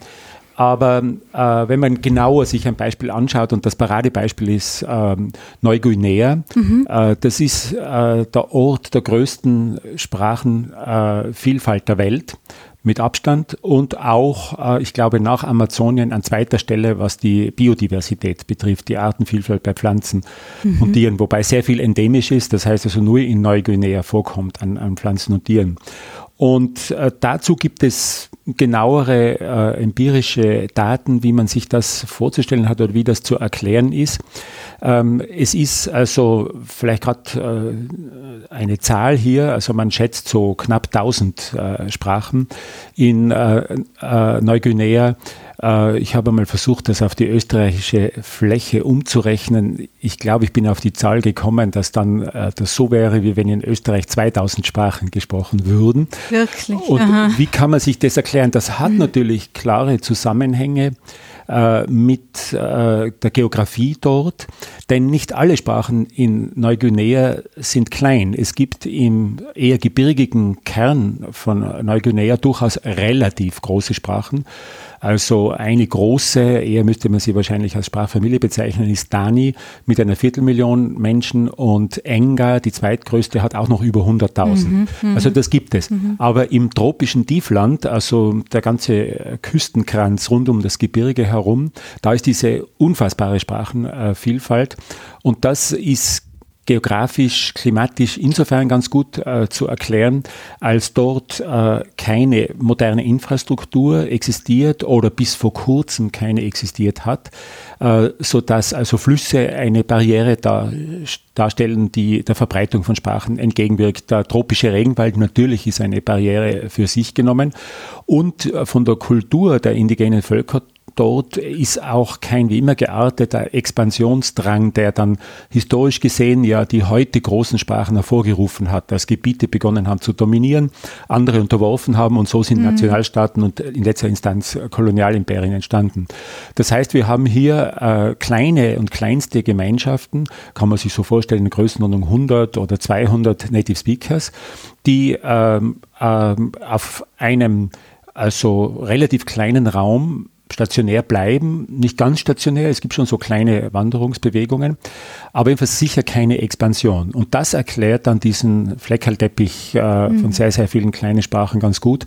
Aber äh, wenn man genauer sich ein Beispiel anschaut, und das Paradebeispiel ist ähm, Neuguinea, mhm. äh, das ist äh, der Ort der größten Sprachenvielfalt der Welt mit Abstand und auch, äh, ich glaube, nach Amazonien an zweiter Stelle, was die Biodiversität betrifft, die Artenvielfalt bei Pflanzen mhm. und Tieren, wobei sehr viel endemisch ist, das heißt also nur in Neuguinea vorkommt an, an Pflanzen und Tieren. Und äh, dazu gibt es genauere äh, empirische Daten, wie man sich das vorzustellen hat oder wie das zu erklären ist. Ähm, es ist also vielleicht gerade äh, eine Zahl hier, also man schätzt so knapp 1000 äh, Sprachen in äh, äh, Neuguinea äh, ich habe mal versucht, das auf die österreichische Fläche umzurechnen. Ich glaube, ich bin auf die Zahl gekommen, dass dann äh, das so wäre, wie wenn in Österreich 2000 Sprachen gesprochen würden. Wirklich. Und Aha. wie kann man sich das erklären? Das hat mhm. natürlich klare Zusammenhänge äh, mit der Geografie dort, denn nicht alle Sprachen in Neuguinea sind klein. Es gibt im eher gebirgigen Kern von Neuguinea durchaus relativ große Sprachen. Also eine große, eher müsste man sie wahrscheinlich als Sprachfamilie bezeichnen, ist Dani mit einer Viertelmillion Menschen und Enga, die zweitgrößte, hat auch noch über 100.000. Mhm, mhm, also das gibt es. Mhm. Aber im tropischen Tiefland, also der ganze Küstenkranz rund um das Gebirge herum, da ist diese unfassbare Sprachenvielfalt. Und das ist geografisch, klimatisch insofern ganz gut äh, zu erklären, als dort äh, keine moderne Infrastruktur existiert oder bis vor kurzem keine existiert hat, äh, sodass also Flüsse eine Barriere dar, darstellen, die der Verbreitung von Sprachen entgegenwirkt. Der tropische Regenwald natürlich ist eine Barriere für sich genommen und äh, von der Kultur der indigenen Völker dort ist auch kein wie immer gearteter Expansionsdrang, der dann historisch gesehen ja die heute großen Sprachen hervorgerufen hat, dass Gebiete begonnen haben zu dominieren, andere unterworfen haben und so sind mhm. Nationalstaaten und in letzter Instanz Kolonialimperien entstanden. Das heißt, wir haben hier äh, kleine und kleinste Gemeinschaften, kann man sich so vorstellen, in Größenordnung 100 oder 200 Native Speakers, die ähm, ähm, auf einem also relativ kleinen Raum stationär bleiben, nicht ganz stationär, es gibt schon so kleine Wanderungsbewegungen, aber jedenfalls sicher keine Expansion. Und das erklärt dann diesen Fleckerlteppich äh, mhm. von sehr, sehr vielen kleinen Sprachen ganz gut.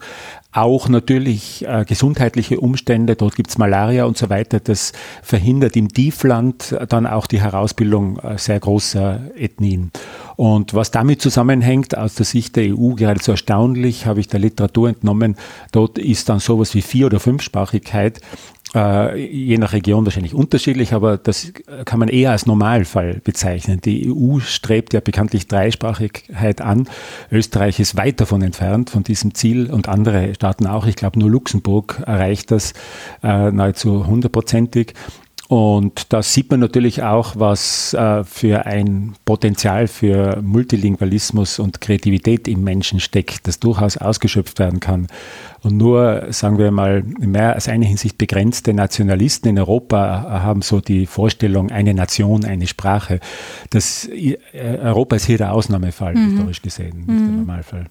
Auch natürlich äh, gesundheitliche Umstände, dort gibt's Malaria und so weiter, das verhindert im Tiefland dann auch die Herausbildung äh, sehr großer Ethnien. Und was damit zusammenhängt, aus der Sicht der EU geradezu erstaunlich, habe ich der Literatur entnommen, dort ist dann sowas wie Vier- oder Fünfsprachigkeit äh, je nach Region wahrscheinlich unterschiedlich, aber das kann man eher als Normalfall bezeichnen. Die EU strebt ja bekanntlich Dreisprachigkeit an. Österreich ist weit davon entfernt, von diesem Ziel und andere Staaten auch. Ich glaube, nur Luxemburg erreicht das äh, nahezu hundertprozentig. Und da sieht man natürlich auch, was äh, für ein Potenzial für Multilingualismus und Kreativität im Menschen steckt, das durchaus ausgeschöpft werden kann. Und nur, sagen wir mal, mehr als eine Hinsicht begrenzte Nationalisten in Europa haben so die Vorstellung, eine Nation, eine Sprache. Das, äh, Europa ist hier der Ausnahmefall, mhm. historisch gesehen, nicht mhm. der Normalfall.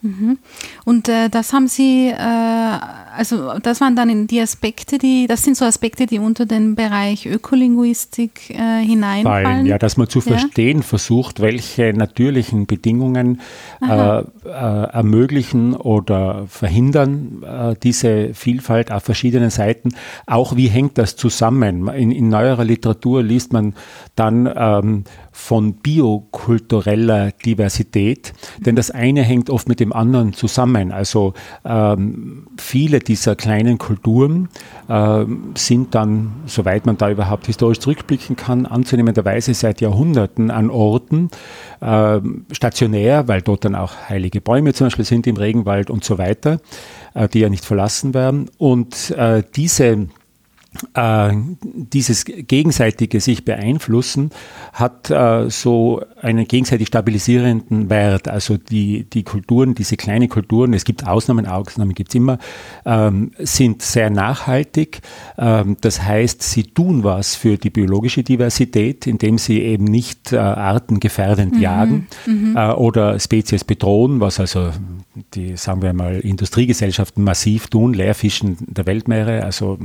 Mhm. Und äh, das haben Sie, äh, also das waren dann die Aspekte, die, das sind so Aspekte, die unter den Bereich Ökolinguistik äh, hineinfallen. Fallen, ja, dass man zu verstehen ja? versucht, welche natürlichen Bedingungen äh, äh, ermöglichen oder verhindern äh, diese Vielfalt auf verschiedenen Seiten. Auch wie hängt das zusammen? In, in neuerer Literatur liest man dann ähm, von biokultureller Diversität, denn das eine hängt oft mit dem anderen zusammen. Also ähm, viele dieser kleinen Kulturen äh, sind dann, soweit man da überhaupt historisch zurückblicken kann, anzunehmenderweise seit Jahrhunderten an Orten äh, stationär, weil dort dann auch heilige Bäume zum Beispiel sind im Regenwald und so weiter, äh, die ja nicht verlassen werden. Und äh, diese äh, dieses gegenseitige sich beeinflussen hat äh, so einen gegenseitig stabilisierenden Wert. Also die, die Kulturen, diese kleinen Kulturen, es gibt Ausnahmen, Ausnahmen gibt es immer, ähm, sind sehr nachhaltig. Ähm, das heißt, sie tun was für die biologische Diversität, indem sie eben nicht äh, artengefährdend mhm. jagen mhm. Äh, oder Spezies bedrohen, was also die, sagen wir mal, Industriegesellschaften massiv tun, Leerfischen der Weltmeere, also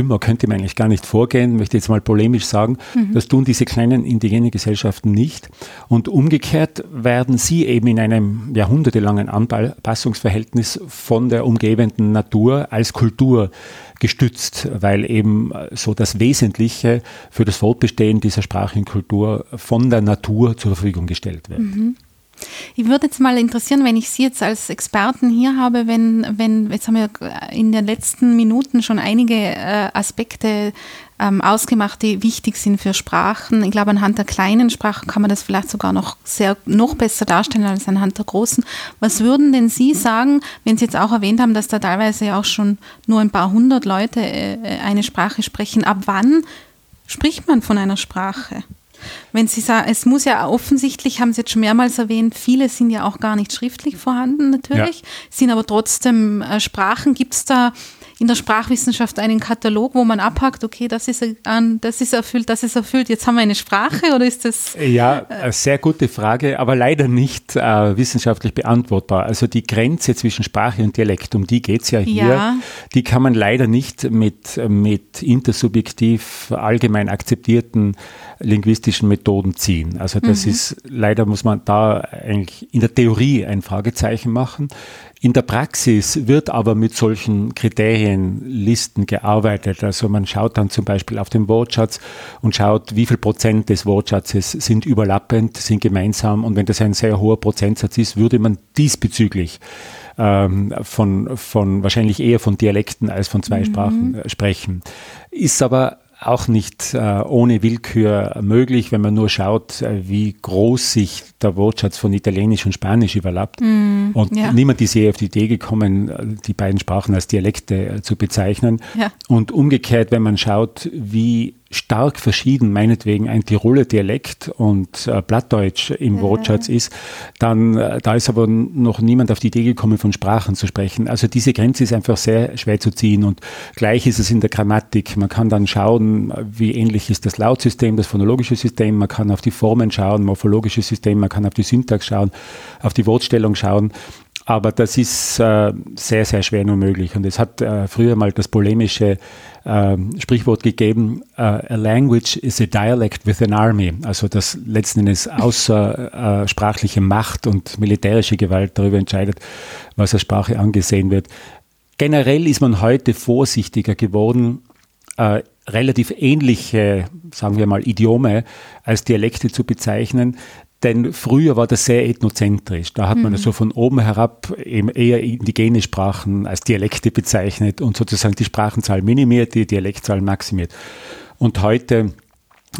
dümmer könnte man eigentlich gar nicht vorgehen, möchte jetzt mal polemisch sagen. Mhm. Das tun diese kleinen indigenen Gesellschaften nicht. Und umgekehrt werden sie eben in einem jahrhundertelangen Anpassungsverhältnis von der umgebenden Natur als Kultur gestützt, weil eben so das Wesentliche für das Fortbestehen dieser sprachlichen Kultur von der Natur zur Verfügung gestellt wird. Mhm. Ich würde jetzt mal interessieren, wenn ich Sie jetzt als Experten hier habe, wenn, wenn jetzt haben wir in den letzten Minuten schon einige äh, Aspekte ähm, ausgemacht, die wichtig sind für Sprachen. Ich glaube, anhand der kleinen Sprachen kann man das vielleicht sogar noch sehr, noch besser darstellen als anhand der großen. Was würden denn Sie sagen, wenn Sie jetzt auch erwähnt haben, dass da teilweise auch schon nur ein paar hundert Leute äh, eine Sprache sprechen? Ab wann spricht man von einer Sprache? Wenn Sie sagen, es muss ja offensichtlich, haben Sie jetzt schon mehrmals erwähnt, viele sind ja auch gar nicht schriftlich vorhanden natürlich, ja. sind aber trotzdem äh, Sprachen. Gibt es da in der Sprachwissenschaft einen Katalog, wo man abhakt, okay, das ist, das ist erfüllt, das ist erfüllt, jetzt haben wir eine Sprache oder ist das? Ja, äh, sehr gute Frage, aber leider nicht äh, wissenschaftlich beantwortbar. Also die Grenze zwischen Sprache und Dialekt, um die geht es ja hier, ja. die kann man leider nicht mit, mit intersubjektiv allgemein akzeptierten linguistischen Methoden ziehen. Also das mhm. ist, leider muss man da eigentlich in der Theorie ein Fragezeichen machen. In der Praxis wird aber mit solchen Kriterienlisten gearbeitet. Also man schaut dann zum Beispiel auf den Wortschatz und schaut, wie viel Prozent des Wortschatzes sind überlappend, sind gemeinsam. Und wenn das ein sehr hoher Prozentsatz ist, würde man diesbezüglich ähm, von, von wahrscheinlich eher von Dialekten als von zwei mhm. Sprachen äh, sprechen. Ist aber auch nicht äh, ohne Willkür möglich, wenn man nur schaut, äh, wie groß sich der Wortschatz von Italienisch und Spanisch überlappt. Mm, und ja. niemand ist je auf die Idee gekommen, äh, die beiden Sprachen als Dialekte äh, zu bezeichnen. Ja. Und umgekehrt, wenn man schaut, wie stark verschieden, meinetwegen ein Tiroler Dialekt und äh, Plattdeutsch im ja. Wortschatz ist, dann äh, da ist aber noch niemand auf die Idee gekommen, von Sprachen zu sprechen. Also diese Grenze ist einfach sehr schwer zu ziehen und gleich ist es in der Grammatik. Man kann dann schauen, wie ähnlich ist das Lautsystem, das phonologische System, man kann auf die Formen schauen, morphologische System, man kann auf die Syntax schauen, auf die Wortstellung schauen. Aber das ist äh, sehr, sehr schwer nur möglich. Und es hat äh, früher mal das polemische äh, Sprichwort gegeben, uh, a language is a dialect with an army. Also das letzten Endes außersprachliche Macht und militärische Gewalt darüber entscheidet, was als Sprache angesehen wird. Generell ist man heute vorsichtiger geworden, äh, relativ ähnliche, sagen wir mal, Idiome als Dialekte zu bezeichnen, denn früher war das sehr ethnozentrisch. Da hat man mhm. so von oben herab eben eher indigene Sprachen als Dialekte bezeichnet und sozusagen die Sprachenzahl minimiert, die Dialektzahl maximiert. Und heute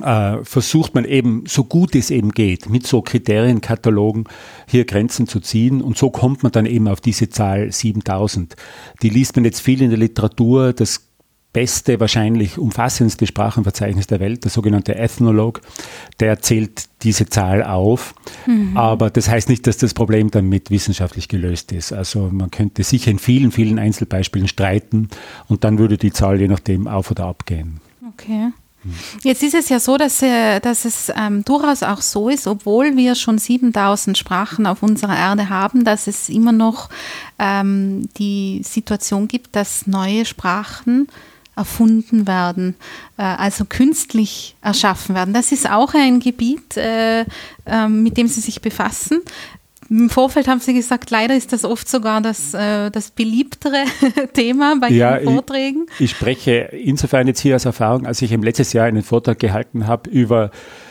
äh, versucht man eben, so gut es eben geht, mit so Kriterienkatalogen hier Grenzen zu ziehen. Und so kommt man dann eben auf diese Zahl 7000. Die liest man jetzt viel in der Literatur. Das beste, wahrscheinlich umfassendste Sprachenverzeichnis der Welt, der sogenannte Ethnolog, der zählt diese Zahl auf. Mhm. Aber das heißt nicht, dass das Problem damit wissenschaftlich gelöst ist. Also man könnte sicher in vielen, vielen Einzelbeispielen streiten und dann würde die Zahl je nachdem auf oder ab gehen. Okay. Jetzt ist es ja so, dass, äh, dass es ähm, durchaus auch so ist, obwohl wir schon 7000 Sprachen auf unserer Erde haben, dass es immer noch ähm, die Situation gibt, dass neue Sprachen erfunden werden, äh, also künstlich erschaffen werden. Das ist auch ein Gebiet, äh, ähm, mit dem Sie sich befassen. Im Vorfeld haben Sie gesagt, leider ist das oft sogar das, äh, das beliebtere Thema bei ja, Ihren Vorträgen. Ich, ich, spreche insofern jetzt hier aus Erfahrung, als ich im letztes Jahr einen Vortrag gehalten habe über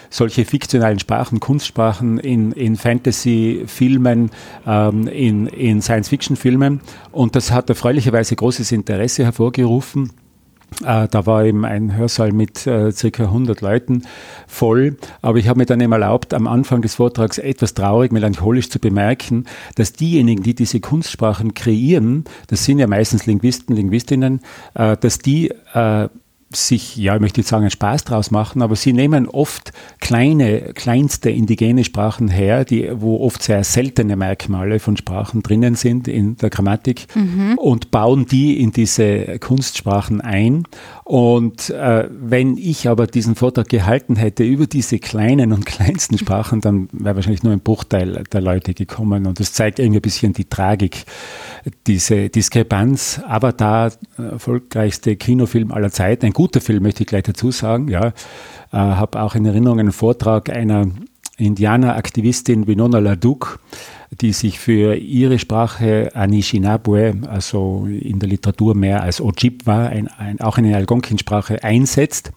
solche fiktionalen Sprachen, Kunstsprachen in, in Fantasy-Filmen, ähm, in, in Science-Fiction-Filmen. Und das hat erfreulicherweise großes Interesse hervorgerufen. Äh, da war eben ein Hörsaal mit äh, circa 100 Leuten voll. Aber ich habe mir dann eben erlaubt, am Anfang des Vortrags etwas traurig, melancholisch zu bemerken, dass diejenigen, die diese Kunstsprachen kreieren, das sind ja meistens Linguisten, Linguistinnen, äh, dass die äh, sich, ja, ich möchte jetzt sagen, einen Spaß draus machen, aber sie nehmen oft kleine, kleinste indigene Sprachen her, die, wo oft sehr seltene Merkmale von Sprachen drinnen sind in der Grammatik mhm. und bauen die in diese Kunstsprachen ein. Und äh, wenn ich aber diesen Vortrag gehalten hätte über diese kleinen und kleinsten Sprachen, dann wäre wahrscheinlich nur ein Bruchteil der Leute gekommen. Und das zeigt irgendwie ein bisschen die Tragik, diese Diskrepanz. Avatar, erfolgreichste Kinofilm aller Zeiten, ein guter Film, möchte ich gleich dazu sagen. Ja, äh, habe auch in Erinnerung einen Vortrag einer Indianeraktivistin Winona LaDuke, die sich für ihre Sprache Anishinaabe, also in der Literatur mehr als Ojibwa, ein, ein, auch eine Algonquin-Sprache, einsetzt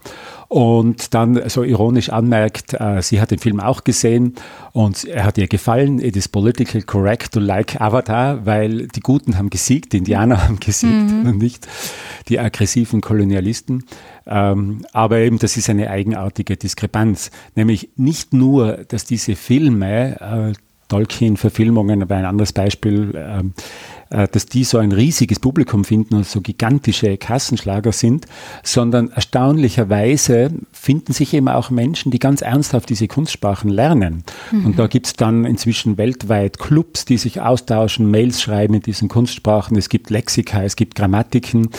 und dann so ironisch anmerkt, äh, sie hat den Film auch gesehen und er hat ihr gefallen. It is political correct to like Avatar, weil die Guten haben gesiegt, die Indianer haben gesiegt mhm. und nicht die aggressiven Kolonialisten. Ähm, aber eben, das ist eine eigenartige Diskrepanz. Nämlich nicht nur, dass diese Filme, äh, Tolkien-Verfilmungen, aber ein anderes Beispiel, ähm, äh, dass die so ein riesiges Publikum finden und so gigantische Kassenschlager sind, sondern erstaunlicherweise finden sich eben auch Menschen, die ganz ernsthaft diese Kunstsprachen lernen. Mhm. Und da gibt es dann inzwischen weltweit Clubs, die sich austauschen, Mails schreiben in diesen Kunstsprachen. Es gibt Lexika, es gibt Grammatiken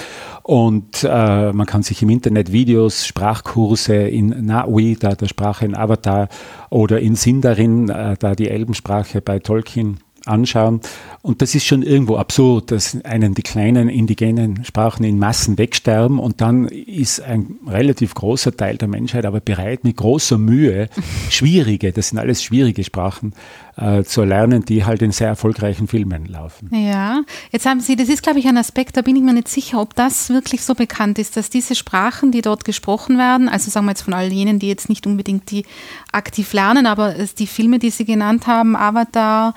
und äh, man kann sich im Internet Videos, Sprachkurse in Naui, da der Sprache in Avatar, oder in Sindarin, äh, da die Elbensprache bei Tolkien anschauen. Und das ist schon irgendwo absurd, dass einen die kleinen indigenen Sprachen in Massen wegsterben und dann ist ein relativ großer Teil der Menschheit aber bereit, mit großer Mühe schwierige, das sind alles schwierige Sprachen, äh, zu erlernen, die halt in sehr erfolgreichen Filmen laufen. Ja, jetzt haben Sie, das ist glaube ich ein Aspekt, da bin ich mir nicht sicher, ob das wirklich so bekannt ist, dass diese Sprachen, die dort gesprochen werden, also sagen wir jetzt von all jenen, die jetzt nicht unbedingt die aktiv lernen, aber die Filme, die Sie genannt haben, Avatar,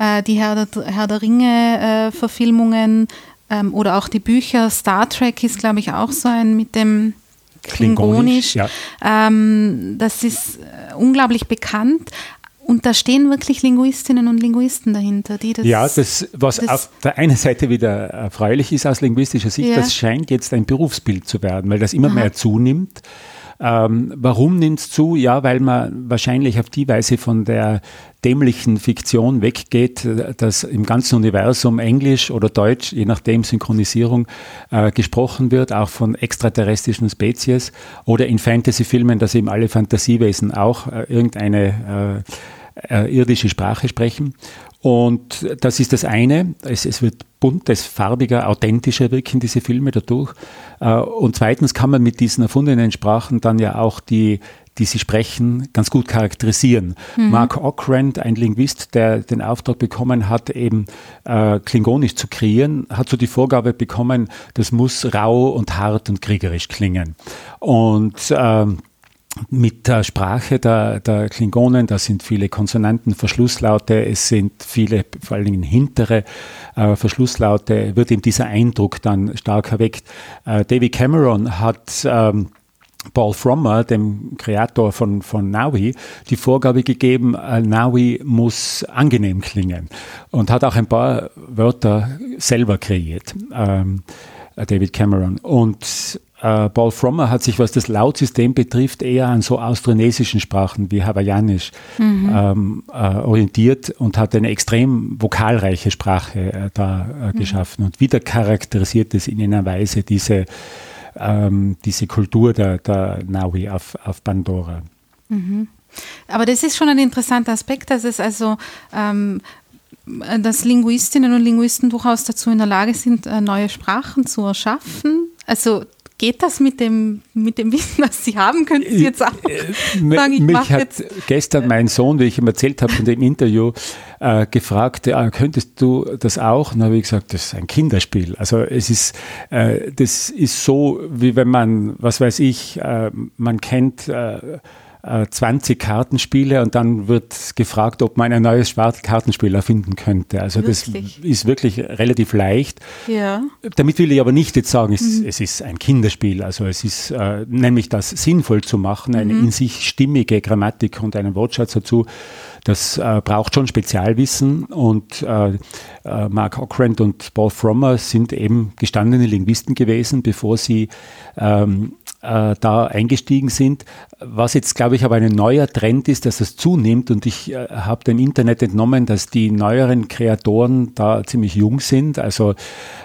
äh, die Herr der, Herr der Ringe-Verfilmungen äh, ähm, oder auch die Bücher. Star Trek ist, glaube ich, auch so ein mit dem Klingonisch. Klingonisch ja. ähm, das ist äh, unglaublich bekannt. Und da stehen wirklich Linguistinnen und Linguisten dahinter, die das. Ja, das, was das, auf der einen Seite wieder erfreulich ist aus linguistischer Sicht, ja. das scheint jetzt ein Berufsbild zu werden, weil das immer Aha. mehr zunimmt. Ähm, warum nimmt es zu? Ja, weil man wahrscheinlich auf die Weise von der dämlichen Fiktion weggeht, dass im ganzen Universum Englisch oder Deutsch, je nachdem Synchronisierung, äh, gesprochen wird, auch von extraterrestrischen Spezies oder in Fantasy-Filmen, dass eben alle Fantasiewesen auch äh, irgendeine äh, äh irdische Sprache sprechen. Und das ist das eine. Es, es wird buntes, farbiger, authentischer wirken, diese Filme dadurch. Äh, und zweitens kann man mit diesen erfundenen Sprachen dann ja auch die, die sie sprechen, ganz gut charakterisieren. Mhm. Mark Ockrent, ein Linguist, der den Auftrag bekommen hat, eben äh, Klingonisch zu kreieren, hat so die Vorgabe bekommen, das muss rau und hart und kriegerisch klingen. Und ähm, mit der Sprache der, der Klingonen, da sind viele Konsonanten, Verschlusslaute, es sind viele, vor allen Dingen hintere äh, Verschlusslaute, wird ihm dieser Eindruck dann stark erweckt. Äh, David Cameron hat ähm, Paul Frommer, dem Kreator von, von Naui, die Vorgabe gegeben, äh, Naui muss angenehm klingen und hat auch ein paar Wörter selber kreiert, ähm, David Cameron. Und äh, Paul Frommer hat sich, was das Lautsystem betrifft, eher an so austronesischen Sprachen wie Hawaiianisch mhm. ähm, äh, orientiert und hat eine extrem vokalreiche Sprache äh, da äh, mhm. geschaffen. Und wieder charakterisiert es in einer Weise diese, ähm, diese Kultur der, der Naui auf, auf Pandora. Mhm. Aber das ist schon ein interessanter Aspekt, dass es also ähm, dass Linguistinnen und Linguisten durchaus dazu in der Lage sind, äh, neue Sprachen zu erschaffen. Also Geht das mit dem, mit dem Wissen, das Sie haben? Könnten Sie jetzt auch äh, sagen, ich Mich hat jetzt gestern mein Sohn, wie ich ihm erzählt habe in dem Interview, äh, gefragt, äh, könntest du das auch? Und dann habe ich gesagt, das ist ein Kinderspiel. Also es ist, äh, das ist so, wie wenn man, was weiß ich, äh, man kennt äh, 20 äh, Kartenspiele und dann wird gefragt, ob man ein neues Kartenspiel erfinden könnte. Also wirklich? das ist wirklich relativ leicht. Ja. Damit will ich aber nicht jetzt sagen, es, mhm. es ist ein Kinderspiel. Also es ist äh, nämlich das sinnvoll zu machen, eine mhm. in sich stimmige Grammatik und einen Wortschatz dazu. Das äh, braucht schon Spezialwissen und äh, äh Mark Ockrent und Paul Frommer sind eben gestandene Linguisten gewesen, bevor sie ähm, äh, da eingestiegen sind. Was jetzt, glaube ich, aber ein neuer Trend ist, dass es zunimmt und ich äh, habe dem Internet entnommen, dass die neueren Kreatoren da ziemlich jung sind. Also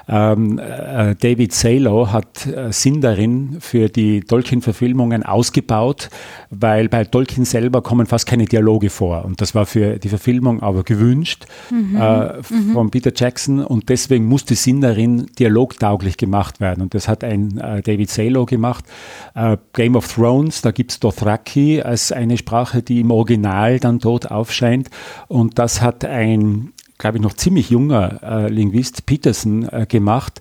ähm, äh, David Salo hat äh, Sindarin für die Tolkien-Verfilmungen ausgebaut, weil bei Tolkien selber kommen fast keine Dialoge vor und das war für die Verfilmung aber gewünscht mhm. äh, mhm. von Peter Jackson und deswegen musste Sindarin dialogtauglich gemacht werden und das hat ein äh, David Salo gemacht. Äh, Game of Thrones, da gibt es Dothraki als eine Sprache, die im Original dann dort aufscheint. Und das hat ein glaube ich, noch ziemlich junger äh, Linguist Peterson äh, gemacht.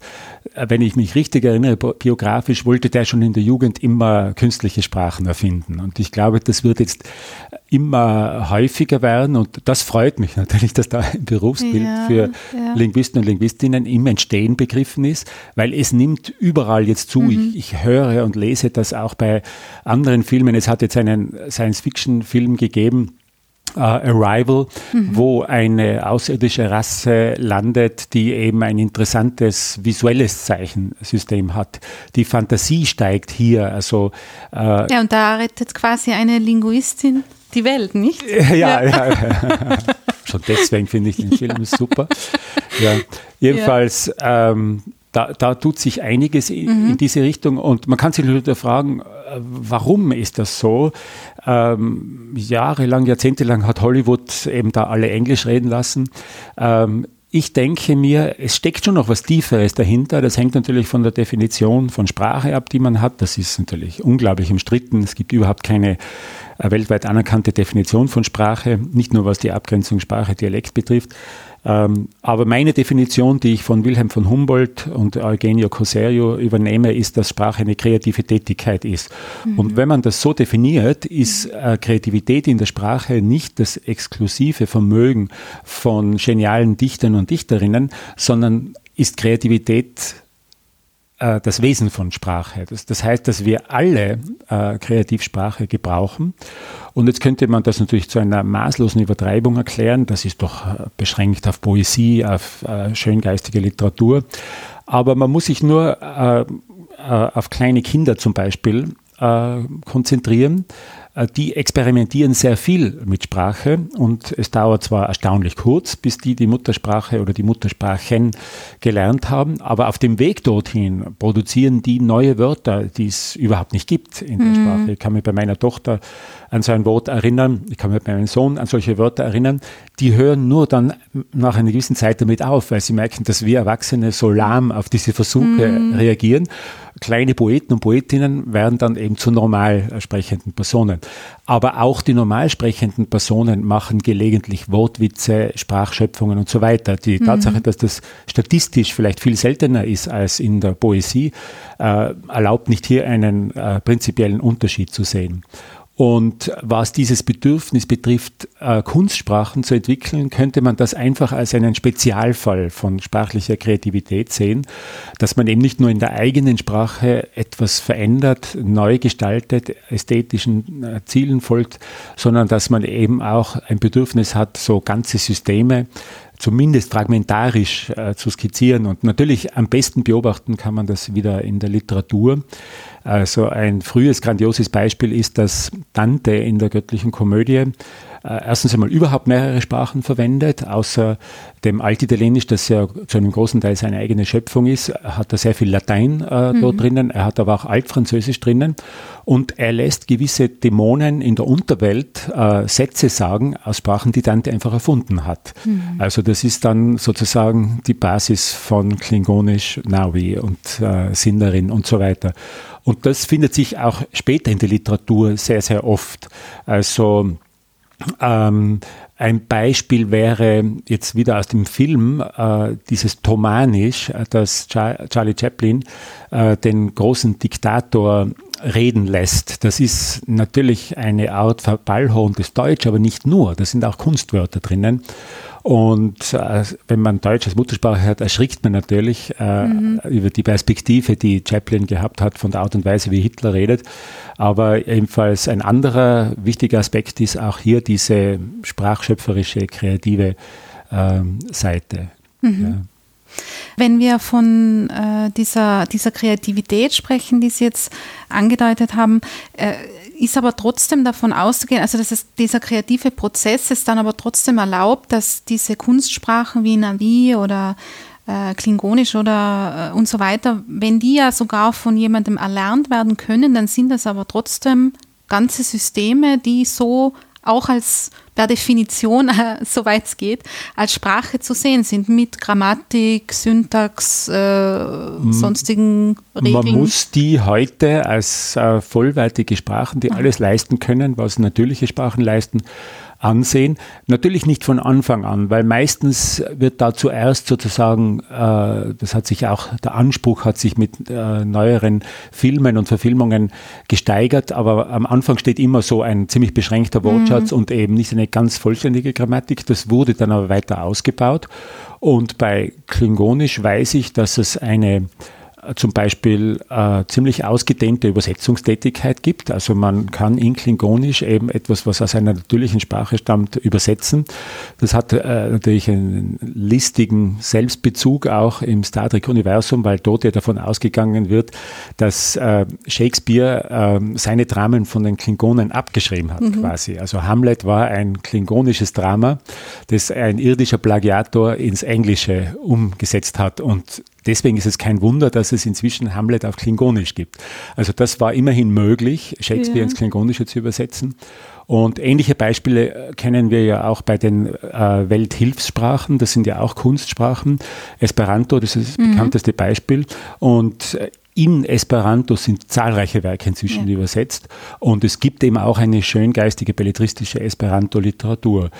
Äh, wenn ich mich richtig erinnere, biografisch wollte der schon in der Jugend immer künstliche Sprachen erfinden. Und ich glaube, das wird jetzt immer häufiger werden. Und das freut mich natürlich, dass da ein Berufsbild ja, für ja. Linguisten und Linguistinnen im Entstehen begriffen ist, weil es nimmt überall jetzt zu. Mhm. Ich, ich höre und lese das auch bei anderen Filmen. Es hat jetzt einen Science-Fiction-Film gegeben, Uh, Arrival, mhm. wo eine außerirdische Rasse landet, die eben ein interessantes visuelles Zeichensystem hat. Die Fantasie steigt hier. Also, uh, ja, und da rettet quasi eine Linguistin die Welt, nicht? Ja, ja. ja. Schon deswegen finde ich den Film ja. super. Ja, jedenfalls. Ähm, da, da, tut sich einiges in, mhm. in, diese Richtung und man kann sich natürlich fragen, äh, warum ist das so? Ähm, jahrelang, jahrzehntelang hat Hollywood eben da alle Englisch reden lassen. Ähm, ich denke mir, es steckt schon noch was Tieferes dahinter. Das hängt natürlich von der Definition von Sprache ab, die man hat. Das ist natürlich unglaublich umstritten. Es gibt überhaupt keine äh, weltweit anerkannte Definition von Sprache, nicht nur was die Abgrenzung Sprache-Dialekt betrifft. Ähm, aber meine Definition, die ich von Wilhelm von Humboldt und Eugenio Coserio übernehme, ist, dass Sprache eine kreative Tätigkeit ist. Mhm. Und wenn man das so definiert, ist äh, Kreativität in der Sprache nicht das exklusive Vermögen von genialen Dichtern und Dichterinnen, sondern ist Kreativität äh, das Wesen von Sprache. Das, das, heißt, dass wir alle äh, Kreativsprache gebrauchen. Und jetzt könnte man das natürlich zu einer maßlosen Übertreibung erklären. Das ist doch äh, beschränkt auf Poesie, auf äh, schöngeistige Literatur. Aber man muss sich nur äh, äh auf kleine Kinder zum Beispiel konzentrieren die experimentieren sehr viel mit Sprache und es dauert zwar erstaunlich kurz, bis die die Muttersprache oder die Muttersprachen gelernt haben, aber auf dem Weg dorthin produzieren die neue Wörter, die es überhaupt nicht gibt in der mhm. Sprache. Ich kann mich bei meiner Tochter an so ein Wort erinnern, ich kann mich bei meinem Sohn an solche Wörter erinnern, die hören nur dann nach einer gewissen Zeit damit auf, weil sie merken, dass wir Erwachsene so lahm auf diese Versuche mhm. reagieren kleine Poeten und Poetinnen werden dann eben zu normal sprechenden Personen. Aber auch die normal sprechenden Personen machen gelegentlich Wortwitze, Sprachschöpfungen und so weiter. Die mhm. Tatsache, dass das statistisch vielleicht viel seltener ist als in der Poesie, äh, erlaubt nicht hier einen äh, prinzipiellen Unterschied zu sehen. Und was dieses Bedürfnis betrifft, äh, Kunstsprachen zu entwickeln, könnte man das einfach als einen Spezialfall von sprachlicher Kreativität sehen, dass man eben nicht nur in der eigenen Sprache etwas verändert, neu gestaltet, ästhetischen äh, Zielen folgt, sondern dass man eben auch ein Bedürfnis hat, so ganze Systeme zumindest fragmentarisch äh, zu skizzieren. Und natürlich am besten beobachten kann man das wieder in der Literatur. Also ein frühes grandioses Beispiel ist, dass Dante in der göttlichen Komödie erstens einmal überhaupt mehrere Sprachen verwendet, außer dem Altitalienisch, das ja zu einem großen Teil seine eigene Schöpfung ist, hat er sehr viel Latein äh, mhm. dort drinnen, er hat aber auch Altfranzösisch drinnen und er lässt gewisse Dämonen in der Unterwelt äh, Sätze sagen aus Sprachen, die Dante einfach erfunden hat. Mhm. Also das ist dann sozusagen die Basis von Klingonisch, Naui und äh, Sindarin und so weiter. Und das findet sich auch später in der Literatur sehr, sehr oft. Also ähm, ein Beispiel wäre jetzt wieder aus dem Film äh, dieses Tomanisch, äh, das Charlie Chaplin äh, den großen Diktator reden lässt. Das ist natürlich eine Art verballhorntes Deutsch, aber nicht nur. Da sind auch Kunstwörter drinnen. Und äh, wenn man Deutsch als Muttersprache hat, erschrickt man natürlich äh, mhm. über die Perspektive, die Chaplin gehabt hat von der Art und Weise, wie Hitler redet. Aber ebenfalls ein anderer wichtiger Aspekt ist auch hier diese sprachschöpferische, kreative ähm, Seite. Mhm. Wenn wir von äh, dieser, dieser Kreativität sprechen, die Sie jetzt angedeutet haben, äh, ist aber trotzdem davon auszugehen, also dass es, dieser kreative Prozess ist dann aber trotzdem erlaubt, dass diese Kunstsprachen wie Navi oder äh, Klingonisch oder äh, und so weiter, wenn die ja sogar von jemandem erlernt werden können, dann sind das aber trotzdem ganze Systeme, die so auch als per Definition, äh, soweit es geht, als Sprache zu sehen sind, mit Grammatik, Syntax, äh, sonstigen Regeln. Man muss die heute als äh, vollwertige Sprachen, die alles leisten können, was natürliche Sprachen leisten, ansehen. Natürlich nicht von Anfang an, weil meistens wird da zuerst sozusagen, äh, das hat sich auch, der Anspruch hat sich mit äh, neueren Filmen und Verfilmungen gesteigert, aber am Anfang steht immer so ein ziemlich beschränkter Wortschatz mhm. und eben nicht eine ganz vollständige Grammatik. Das wurde dann aber weiter ausgebaut. Und bei Klingonisch weiß ich, dass es eine zum Beispiel äh, ziemlich ausgedehnte Übersetzungstätigkeit gibt. Also man kann in Klingonisch eben etwas, was aus einer natürlichen Sprache stammt, übersetzen. Das hat äh, natürlich einen listigen Selbstbezug auch im Star Trek-Universum, weil dort ja davon ausgegangen wird, dass äh, Shakespeare äh, seine Dramen von den Klingonen abgeschrieben hat, mhm. quasi. Also Hamlet war ein klingonisches Drama, das ein irdischer Plagiator ins Englische umgesetzt hat. Und Deswegen ist es kein Wunder, dass es inzwischen Hamlet auf Klingonisch gibt. Also das war immerhin möglich, Shakespeare ja. ins Klingonische zu übersetzen. Und ähnliche Beispiele kennen wir ja auch bei den äh, Welthilfssprachen. Das sind ja auch Kunstsprachen. Esperanto, das ist das mhm. bekannteste Beispiel. Und äh, in Esperanto sind zahlreiche Werke inzwischen ja. übersetzt und es gibt eben auch eine schöngeistige belletristische Esperanto-Literatur.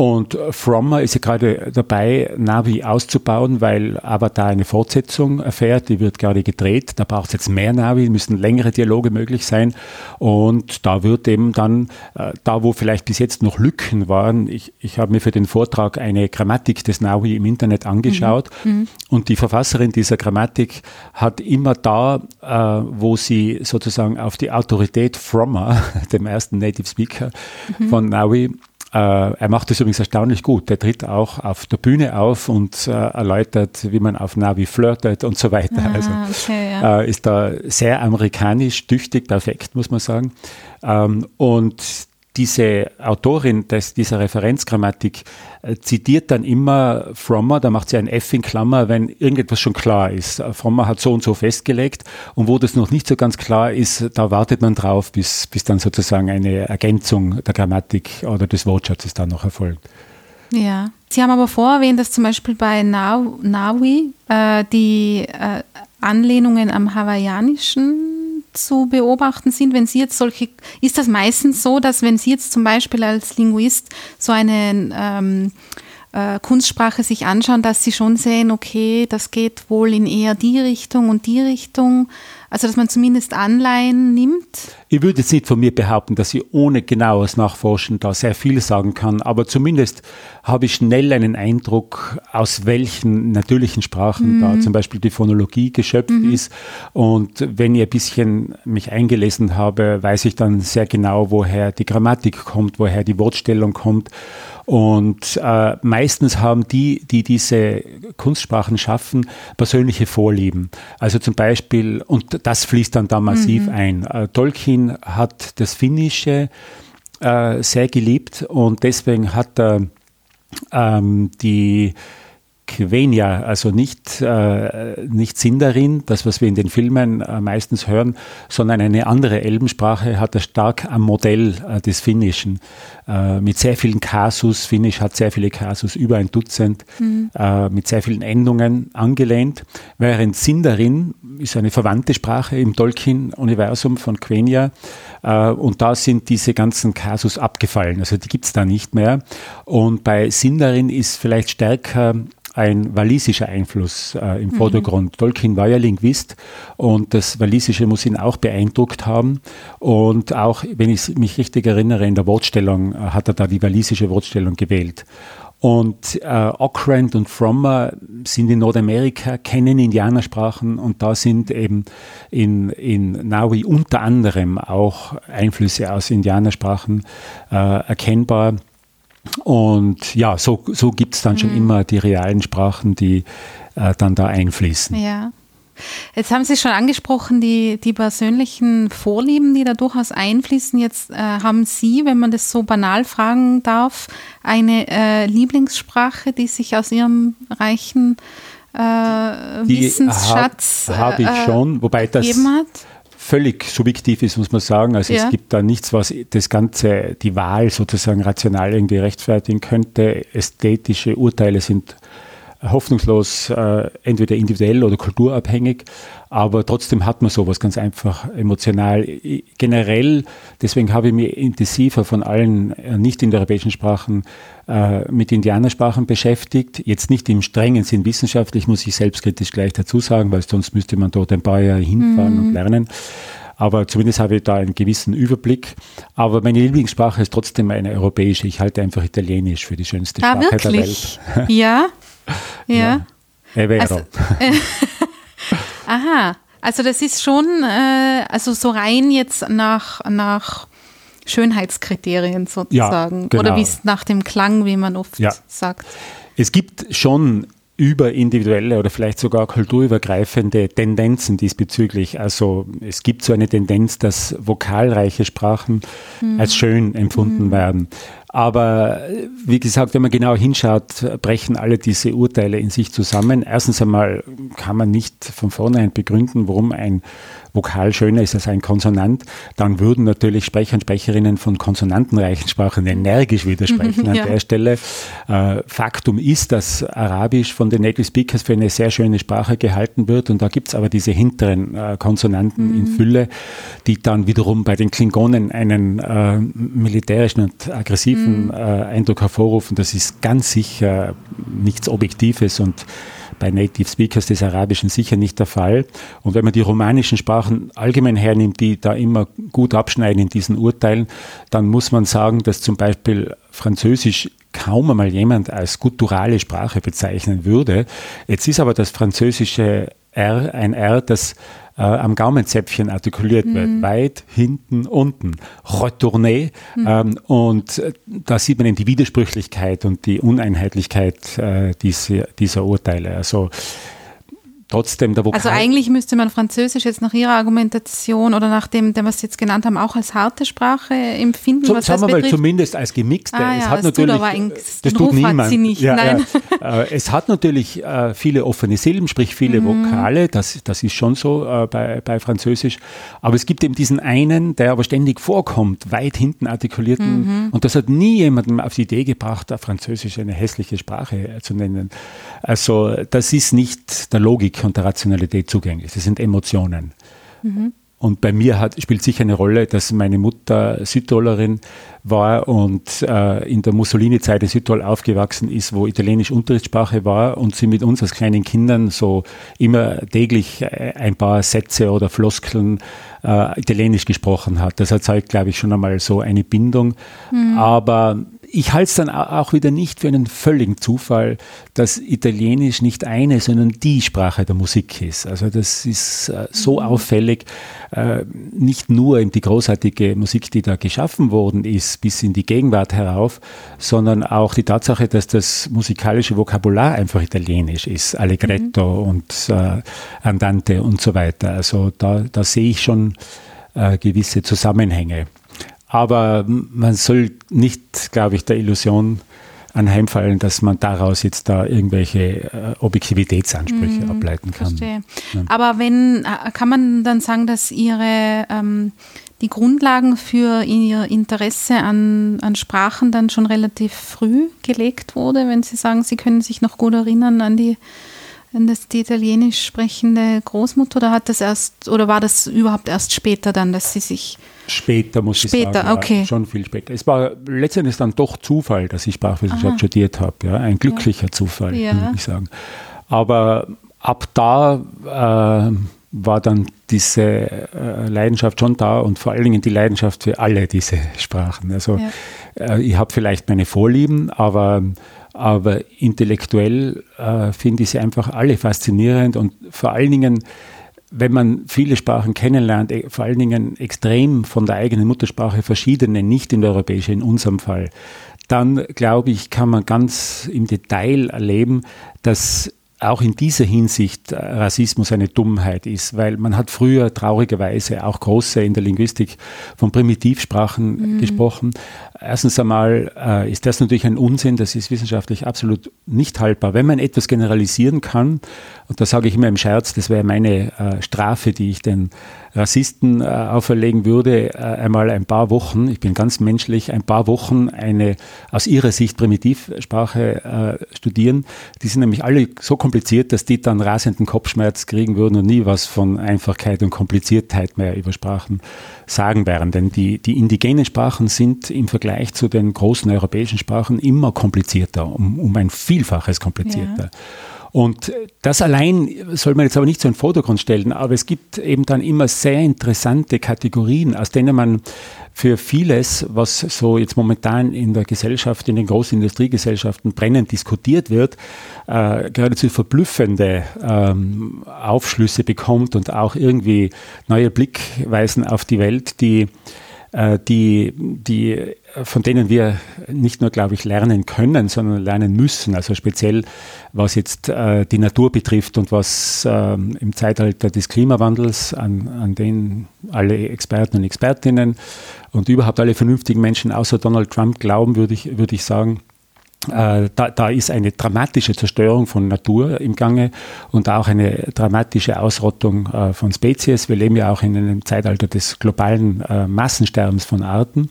Und Frommer ist ja gerade dabei, Navi auszubauen, weil Avatar eine Fortsetzung erfährt. Die wird gerade gedreht. Da braucht es jetzt mehr Navi, müssen längere Dialoge möglich sein. Und da wird eben dann, äh, da wo vielleicht bis jetzt noch Lücken waren, ich, ich habe mir für den Vortrag eine Grammatik des Navi im Internet angeschaut. Mhm. Mhm. Und die Verfasserin dieser Grammatik hat immer da, äh, wo sie sozusagen auf die Autorität Frommer, dem ersten Native Speaker mhm. von Navi, er macht das übrigens erstaunlich gut. Der tritt auch auf der Bühne auf und äh, erläutert, wie man auf Navi flirtet und so weiter. Ah, also okay, ja. äh, ist da sehr amerikanisch, tüchtig, perfekt, muss man sagen. Ähm, und diese Autorin des, dieser Referenzgrammatik äh, zitiert dann immer Frommer, da macht sie ein F in Klammer, wenn irgendetwas schon klar ist. Äh, Frommer hat so und so festgelegt und wo das noch nicht so ganz klar ist, da wartet man drauf, bis, bis dann sozusagen eine Ergänzung der Grammatik oder des Wortschatzes dann noch erfolgt. Ja, Sie haben aber vorher erwähnt, dass zum Beispiel bei Nawi äh, die äh, Anlehnungen am Hawaiianischen zu beobachten sind, wenn Sie jetzt solche, ist das meistens so, dass wenn Sie jetzt zum Beispiel als Linguist so eine ähm, äh, Kunstsprache sich anschauen, dass Sie schon sehen, okay, das geht wohl in eher die Richtung und die Richtung, also dass man zumindest Anleihen nimmt? Ich würde jetzt nicht von mir behaupten, dass ich ohne genaues Nachforschen da sehr viel sagen kann, aber zumindest habe ich schnell einen Eindruck, aus welchen natürlichen Sprachen mhm. da zum Beispiel die Phonologie geschöpft mhm. ist. Und wenn ich ein bisschen mich eingelesen habe, weiß ich dann sehr genau, woher die Grammatik kommt, woher die Wortstellung kommt. Und äh, meistens haben die, die diese Kunstsprachen schaffen, persönliche Vorlieben. Also zum Beispiel, und das fließt dann da massiv mhm. ein. Äh, Tolkien hat das Finnische äh, sehr geliebt und deswegen hat er ähm, die Quenya, also nicht, äh, nicht Sindarin, das, was wir in den Filmen äh, meistens hören, sondern eine andere Elbensprache hat er stark am Modell äh, des Finnischen äh, mit sehr vielen Kasus. Finnisch hat sehr viele Kasus, über ein Dutzend, mhm. Äh, mit sehr vielen Endungen angelehnt, während Sindarin ist eine verwandte Sprache im Tolkien-Universum von Quenya äh, und da sind diese ganzen Kasus abgefallen, also die gibt es da nicht mehr. Und bei Sindarin ist vielleicht stärker ein walisischer Einfluss äh, im mhm. Vordergrund. Tolkien war ja Linguist und das Walisische muss ihn auch beeindruckt haben. Und auch, wenn ich mich richtig erinnere, in der Wortstellung äh, hat er da die walisische Wortstellung gewählt. Und äh, Ockrent und Frommer sind in Nordamerika, kennen Indianersprachen und da sind eben in, in Naui unter anderem auch Einflüsse aus Indianersprachen äh, erkennbar. Und ja, so, so gibt es dann schon mhm. immer die realen Sprachen, die äh, dann da einfließen. Ja. Jetzt haben Sie schon angesprochen, die, die persönlichen Vorlieben, die da durchaus einfließen. Jetzt äh, haben Sie, wenn man das so banal fragen darf, eine äh, Lieblingssprache, die sich aus Ihrem reichen äh, Wissensschatz habe hab ich äh, schon, wobei das hat? Völlig subjektiv ist, muss man sagen. Also ja. es gibt da nichts, was das Ganze, die Wahl sozusagen rational irgendwie rechtfertigen könnte. Ästhetische Urteile sind hoffnungslos äh, entweder individuell oder kulturabhängig, aber trotzdem hat man sowas ganz einfach emotional. Generell, deswegen habe ich mich intensiver von allen äh, nicht-indoeuropäischen Sprachen äh, mit Indianersprachen beschäftigt. Jetzt nicht im strengen Sinn wissenschaftlich, muss ich selbstkritisch gleich dazu sagen, weil sonst müsste man dort ein paar Jahre hinfahren mhm. und lernen aber zumindest habe ich da einen gewissen Überblick. Aber meine Lieblingssprache ist trotzdem eine europäische. Ich halte einfach Italienisch für die schönste ah, Sprache wirklich? der Welt. Ja, ja. ja. vero. Also, äh, aha, also das ist schon, äh, also so rein jetzt nach, nach Schönheitskriterien sozusagen. Ja, genau. Oder wie es nach dem Klang, wie man oft ja. sagt. Es gibt schon überindividuelle oder vielleicht sogar kulturübergreifende Tendenzen diesbezüglich. Also es gibt so eine Tendenz, dass vokalreiche Sprachen mhm. als schön empfunden mhm. werden. Aber wie gesagt, wenn man genau hinschaut, brechen alle diese Urteile in sich zusammen. Erstens einmal kann man nicht von vornherein begründen, warum ein Vokal schöner ist als ein Konsonant. Dann würden natürlich Sprecher und Sprecherinnen von konsonantenreichen Sprachen energisch widersprechen an ja. der Stelle. Äh, Faktum ist, dass Arabisch von den Native Speakers für eine sehr schöne Sprache gehalten wird. Und da gibt es aber diese hinteren äh, Konsonanten mhm. in Fülle, die dann wiederum bei den Klingonen einen äh, militärischen und aggressiven mhm. äh, Eindruck hervorrufen. Das ist ganz sicher nichts Objektives und bei Native Speakers des Arabischen sicher nicht der Fall. Und wenn man die romanischen Sprachen allgemein hernimmt, die da immer gut abschneiden in diesen Urteilen, dann muss man sagen, dass zum Beispiel Französisch kaum einmal jemand als gutturale Sprache bezeichnen würde. Jetzt ist aber das französische R ein R, das äh, am Gaumenzäpfchen artikuliert mhm. wird. Weit, hinten, unten. Retourné. Mhm. Ähm, und äh, da sieht man eben die Widersprüchlichkeit und die Uneinheitlichkeit äh, diese, dieser Urteile. Also trotzdem der Vokal. Also eigentlich müsste man Französisch jetzt nach Ihrer Argumentation oder nach dem, was Sie jetzt genannt haben, auch als harte Sprache empfinden. So, was sagen wir mal zumindest als gemixte. Ah, es ja, hat natürlich, tut aber ein, das tut niemand. sie nicht. Ja, Nein. Ja. Äh, es hat natürlich äh, viele offene Silben, sprich viele mhm. Vokale. Das, das ist schon so äh, bei, bei Französisch. Aber es gibt eben diesen einen, der aber ständig vorkommt, weit hinten artikulierten. Mhm. Und das hat nie jemandem auf die Idee gebracht, Französisch eine hässliche Sprache zu nennen. Also das ist nicht der Logik und der Rationalität zugänglich. Das sind Emotionen. Mhm. Und bei mir hat, spielt sicher eine Rolle, dass meine Mutter Südtirolerin war und äh, in der Mussolini-Zeit in Südtirol aufgewachsen ist, wo Italienisch Unterrichtssprache war und sie mit uns als kleinen Kindern so immer täglich äh, ein paar Sätze oder Floskeln äh, Italienisch gesprochen hat. Das erzeugt, glaube ich, schon einmal so eine Bindung. Mhm. Aber ich halte es dann auch wieder nicht für einen völligen Zufall, dass Italienisch nicht eine, sondern die Sprache der Musik ist. Also das ist äh, so mhm. auffällig, äh, nicht nur die großartige Musik, die da geschaffen worden ist, bis in die Gegenwart herauf, sondern auch die Tatsache, dass das musikalische Vokabular einfach italienisch ist, Allegretto mhm. und äh, Andante und so weiter. Also da, da sehe ich schon gewisse Zusammenhänge. Aber man soll nicht, glaube ich, der Illusion anheimfallen, dass man daraus jetzt da irgendwelche äh, Objektivitätsansprüche mhm, ableiten kann. Verstehe. Ja. Aber wenn, äh, kann man dann sagen, dass Ihre ähm, die Grundlagen für Ihr Interesse an, an Sprachen dann schon relativ früh gelegt wurde, wenn Sie sagen, Sie können sich noch gut erinnern an die an das die italienisch sprechende Großmutter oder hat das erst oder war das überhaupt erst später dann, dass Sie sich Später, muss später, ich sagen. okay. Ja, schon viel später. Es war letztendlich dann doch Zufall, dass ich Sprachwissenschaft Aha. studiert habe. Ja, ein glücklicher ja. Zufall, ja. würde ich sagen. Aber ab da äh, war dann diese äh, Leidenschaft schon da und vor allen Dingen die Leidenschaft für alle diese Sprachen. Also äh, ich habe vielleicht meine Vorlieben, aber aber intellektuell äh, finde ich sie einfach alle faszinierend und vor allen Dingen wenn man viele Sprachen kennenlernt, eh, vor allen Dingen extrem von der eigenen Muttersprache verschiedene, nicht in der europäischen, in unserem Fall, dann glaube ich, kann man ganz im Detail erleben, dass auch in dieser Hinsicht äh, Rassismus eine Dummheit ist, weil man hat früher traurigerweise auch große in der Linguistik von Primitivsprachen mhm. gesprochen. Erstens einmal äh, ist das natürlich ein Unsinn, das ist wissenschaftlich absolut nicht haltbar. Wenn man etwas generalisieren kann, und da sage ich immer im Scherz, das wäre meine äh, Strafe, die ich den Rassisten äh, auferlegen würde, äh, einmal ein paar Wochen, ich bin ganz menschlich, ein paar Wochen eine aus ihrer Sicht Primitivsprache äh, studieren. Die sind nämlich alle so kompliziert, dass die dann rasenden Kopfschmerz kriegen würden und nie was von Einfachkeit und Kompliziertheit mehr über Sprachen sagen werden. Denn die, die indigenen Sprachen sind im Vergleich zu den großen europäischen Sprachen immer komplizierter, um, um ein Vielfaches komplizierter. Ja. Und das allein soll man jetzt aber nicht so in den Vordergrund stellen, aber es gibt eben dann immer sehr interessante Kategorien, aus denen man für vieles, was so jetzt momentan in der Gesellschaft, in den großen Industriegesellschaften brennend diskutiert wird, äh, geradezu verblüffende ähm, Aufschlüsse bekommt und auch irgendwie neue Blickweisen auf die Welt, die äh, die, die, von denen wir nicht nur, glaube ich, lernen können, sondern lernen müssen. Also speziell, was jetzt äh, die Natur betrifft und was äh, im Zeitalter des Klimawandels, an, an den alle Experten und Expertinnen und überhaupt alle vernünftigen Menschen außer Donald Trump glauben, würde ich, würde ich sagen, äh, da, da, ist eine dramatische Zerstörung von Natur im Gange und auch eine dramatische Ausrottung äh, von Spezies. Wir leben ja auch in einem Zeitalter des globalen äh, Massensterbens von Arten.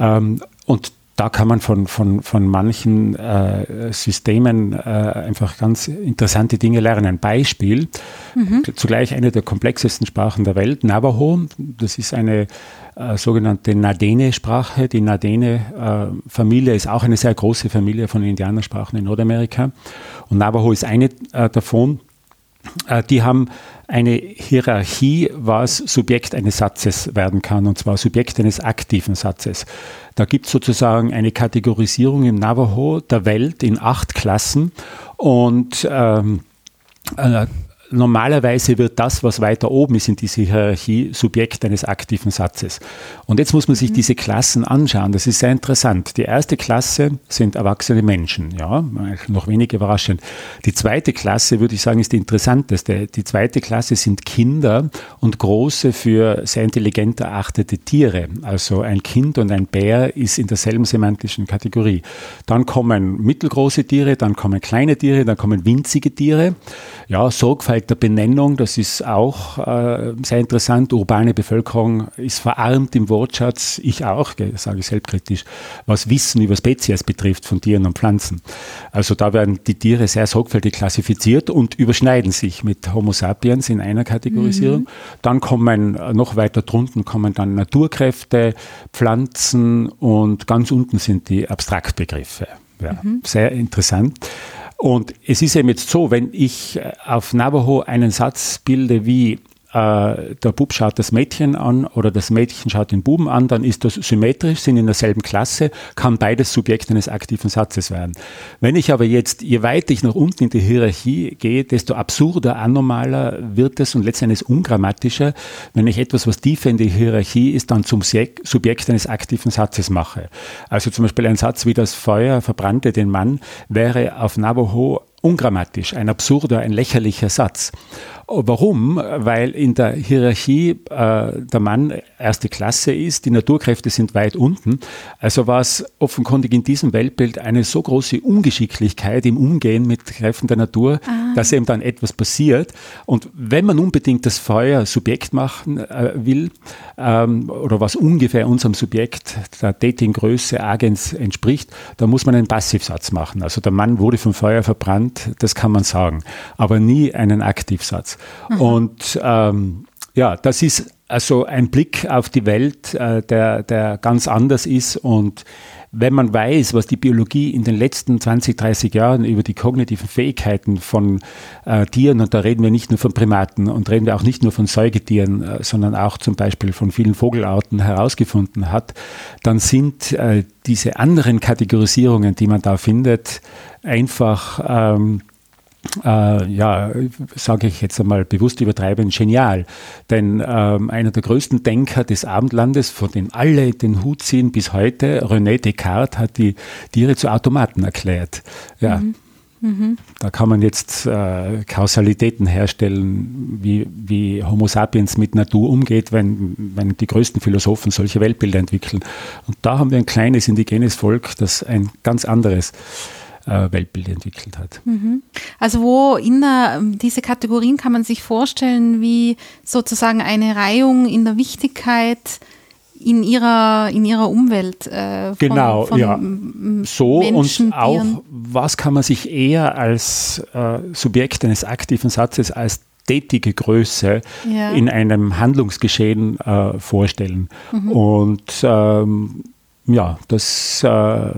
Ähm, und da kann man von, von, von manchen äh, Systemen äh, einfach ganz interessante Dinge lernen. Ein Beispiel, mhm. zugleich eine der komplexesten Sprachen der Welt, Navajo. Das ist eine äh, sogenannte Nadene-Sprache. Die Nadene-Familie äh, ist auch eine sehr große Familie von Indianersprachen in Nordamerika. Und Navajo ist eine äh, davon. Äh, die haben eine Hierarchie, was Subjekt eines Satzes werden kann, und zwar Subjekt eines aktiven Satzes. Da gibt es sozusagen eine Kategorisierung im Navajo der Welt in acht Klassen und ähm, äh, normalerweise wird das, was weiter oben ist in dieser Hierarchie, Subjekt eines aktiven Satzes. Und jetzt muss man sich mhm. diese Klassen anschauen. Das ist sehr interessant. Die erste Klasse sind erwachsene Menschen. Ja, noch wenig überraschend. Die zweite Klasse, würde ich sagen, ist die interessanteste. Die zweite Klasse sind Kinder und große für sehr intelligent erachtete Tiere. Also ein Kind und ein Bär ist in derselben semantischen Kategorie. Dann kommen mittelgroße Tiere, dann kommen kleine Tiere, dann kommen winzige Tiere. Ja, Sorgfalt der Benennung, das ist auch äh, sehr interessant. Urbane Bevölkerung ist verarmt im Wortschatz, ich auch, sage ich selbstkritisch, was Wissen über Spezies betrifft von Tieren und Pflanzen. Also da werden die Tiere sehr sorgfältig klassifiziert und überschneiden sich mit Homo sapiens in einer Kategorisierung. Mhm. Dann kommen äh, noch weiter drunten kommen dann Naturkräfte, Pflanzen und ganz unten sind die Abstraktbegriffe. Ja, mhm. Sehr interessant. Und es ist eben jetzt so, wenn ich äh, auf Navajo einen Satz bilde wie äh, der Bub schaut das Mädchen an oder das Mädchen schaut den Buben an, dann ist das symmetrisch, sind in derselben Klasse, kann beides Subjekt eines aktiven Satzes werden. Wenn ich aber jetzt, je weiter ich nach unten in die Hierarchie gehe, desto absurder, anormaler wird es und letztendlich ungrammatischer, wenn ich etwas, was tiefer in die Hierarchie ist, dann zum Subjekt eines aktiven Satzes mache. Also zum Beispiel ein Satz wie das Feuer verbrannte den Mann wäre auf Navajo ungrammatisch, ein absurder, ein lächerlicher Satz. Warum? Weil in der Hierarchie äh, der Mann erste Klasse ist, die Naturkräfte sind weit unten. Also war es offenkundig in diesem Weltbild eine so große Ungeschicklichkeit im Umgehen mit Kräften der Natur, ah. dass eben dann etwas passiert. Und wenn man unbedingt das Feuer Subjekt machen äh, will, ähm, oder was ungefähr unserem Subjekt der Datinggröße Agens entspricht, dann muss man einen Passivsatz machen. Also der Mann wurde vom Feuer verbrannt, das kann man sagen, aber nie einen Aktivsatz. Mhm. Und ähm, ja, das ist also ein Blick auf die Welt, äh, der, der ganz anders ist. Und wenn man weiß, was die Biologie in den letzten 20, 30 Jahren über die kognitiven Fähigkeiten von äh, Tieren, und da reden wir nicht nur von Primaten und reden wir auch nicht nur von Säugetieren, äh, sondern auch zum Beispiel von vielen Vogelarten herausgefunden hat, dann sind äh, diese anderen Kategorisierungen, die man da findet, einfach ähm, äh, ja, sage ich jetzt einmal bewusst übertreiben, genial. Denn ähm, einer der größten Denker des Abendlandes, von dem alle den Hut ziehen bis heute, René Descartes, hat die Tiere zu Automaten erklärt. Ja. Mhm. Mhm. Da kann man jetzt äh, Kausalitäten herstellen, wie, wie Homo sapiens mit Natur umgeht, wenn, wenn die größten Philosophen solche Weltbilder entwickeln. Und da haben wir ein kleines indigenes Volk, das ein ganz anderes äh, Weltbild entwickelt hat. Mhm. Also wo in der, diese Kategorien kann man sich vorstellen wie sozusagen eine Reihung in der Wichtigkeit in ihrer, in ihrer Umwelt. Äh, von, genau, von ja. So Menschen, und auch, Tieren. was kann man sich eher als äh, Subjekt eines aktiven Satzes als tätige Größe ja. in einem Handlungsgeschehen äh, vorstellen. Mhm. Und ähm, ja, das äh,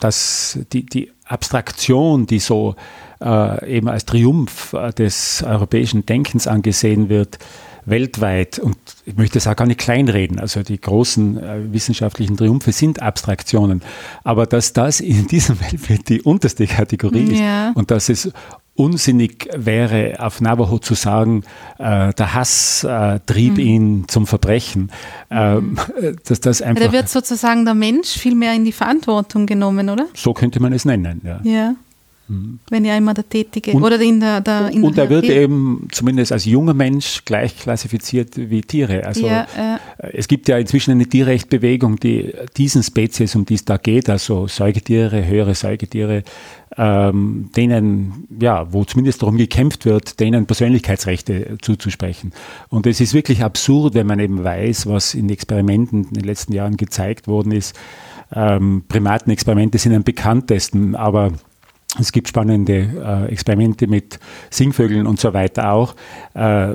dass die, die Abstraktion, die so äh, eben als Triumph äh, des europäischen Denkens angesehen wird, weltweit, und ich möchte es auch gar nicht kleinreden, also die großen äh, wissenschaftlichen Triumphe sind Abstraktionen, aber dass das in diesem Weltbild die unterste Kategorie ist ja. und dass es unsinnig wäre, auf Navajo zu sagen, äh, der Hass äh, trieb mhm. ihn zum Verbrechen. Ähm, mhm. dass das einfach, da wird sozusagen der Mensch viel mehr in die Verantwortung genommen, oder? So könnte man es nennen, ja. ja. Mhm. Wenn er immer der Tätige und, oder in der, der in Und er wird eben zumindest als junger Mensch gleich klassifiziert wie Tiere. Also ja, äh, es gibt ja inzwischen eine Tierrechtbewegung, die diesen Spezies, um die es da geht, also Säugetiere, höhere Säugetiere, ähm, denen, ja, wo zumindest darum gekämpft wird, denen Persönlichkeitsrechte zuzusprechen. Und es ist wirklich absurd, wenn man eben weiß, was in Experimenten in den letzten Jahren gezeigt worden ist. Ähm, Primatenexperimente sind am bekanntesten, aber es gibt spannende äh, Experimente mit Singvögeln und so weiter auch. Äh,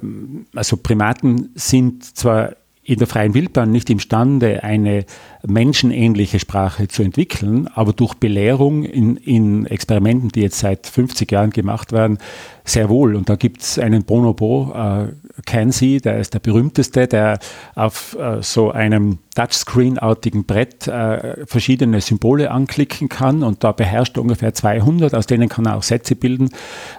also Primaten sind zwar in der freien Wildbahn nicht imstande, eine menschenähnliche Sprache zu entwickeln, aber durch Belehrung in, in Experimenten, die jetzt seit 50 Jahren gemacht werden, sehr wohl. Und da gibt es einen Bonobo, äh, kennen Sie, der ist der berühmteste, der auf äh, so einem Touchscreen-artigen Brett äh, verschiedene Symbole anklicken kann und da beherrscht er ungefähr 200, aus denen kann er auch Sätze bilden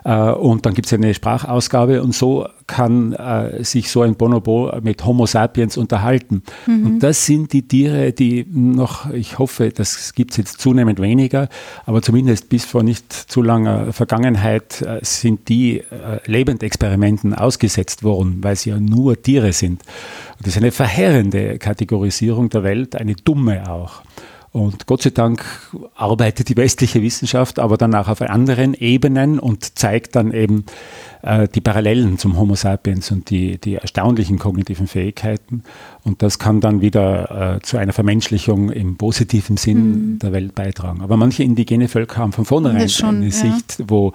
äh, und dann gibt es eine Sprachausgabe und so kann äh, sich so ein Bonobo mit Homo sapiens unterhalten. Mhm. Und das sind die Tiere, die noch, ich hoffe, das gibt es jetzt zunehmend weniger, aber zumindest bis vor nicht zu langer Vergangenheit äh, sind die äh, Lebendexperimenten ausgesetzt worden, weil sie ja nur Tiere sind. Und das ist eine verheerende Kategorisierung der Welt, eine dumme auch. Und Gott sei Dank arbeitet die westliche Wissenschaft aber dann auch auf anderen Ebenen und zeigt dann eben äh, die Parallelen zum Homo sapiens und die, die erstaunlichen kognitiven Fähigkeiten. Und das kann dann wieder äh, zu einer Vermenschlichung im positiven Sinn mhm. der Welt beitragen. Aber manche indigene Völker haben von vornherein schon, eine ja. Sicht, wo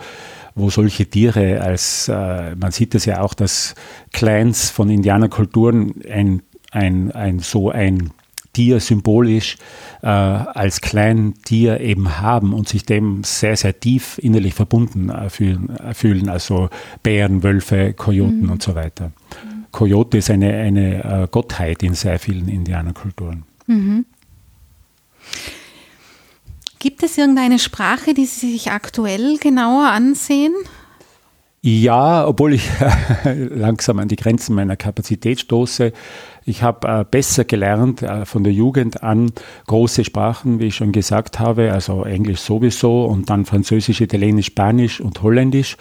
wo solche Tiere als, äh, man sieht es ja auch, dass Clans von Indianerkulturen ein, ein, ein so ein Tier symbolisch äh, als Kleintier eben haben und sich dem sehr, sehr tief innerlich verbunden äh, fühlen, äh, fühlen, also Bären, Wölfe, Kojoten mhm. und so weiter. Kojote ist eine, eine äh, Gottheit in sehr vielen Indianerkulturen. Mhm. Gibt es irgendeine Sprache, die Sie sich aktuell genauer ansehen? Ja, obwohl ich langsam an die Grenzen meiner Kapazität stoße. Ich habe äh, besser gelernt äh, von der Jugend an große Sprachen, wie ich schon gesagt habe, also Englisch sowieso und dann Französisch, Italienisch, Spanisch und Holländisch.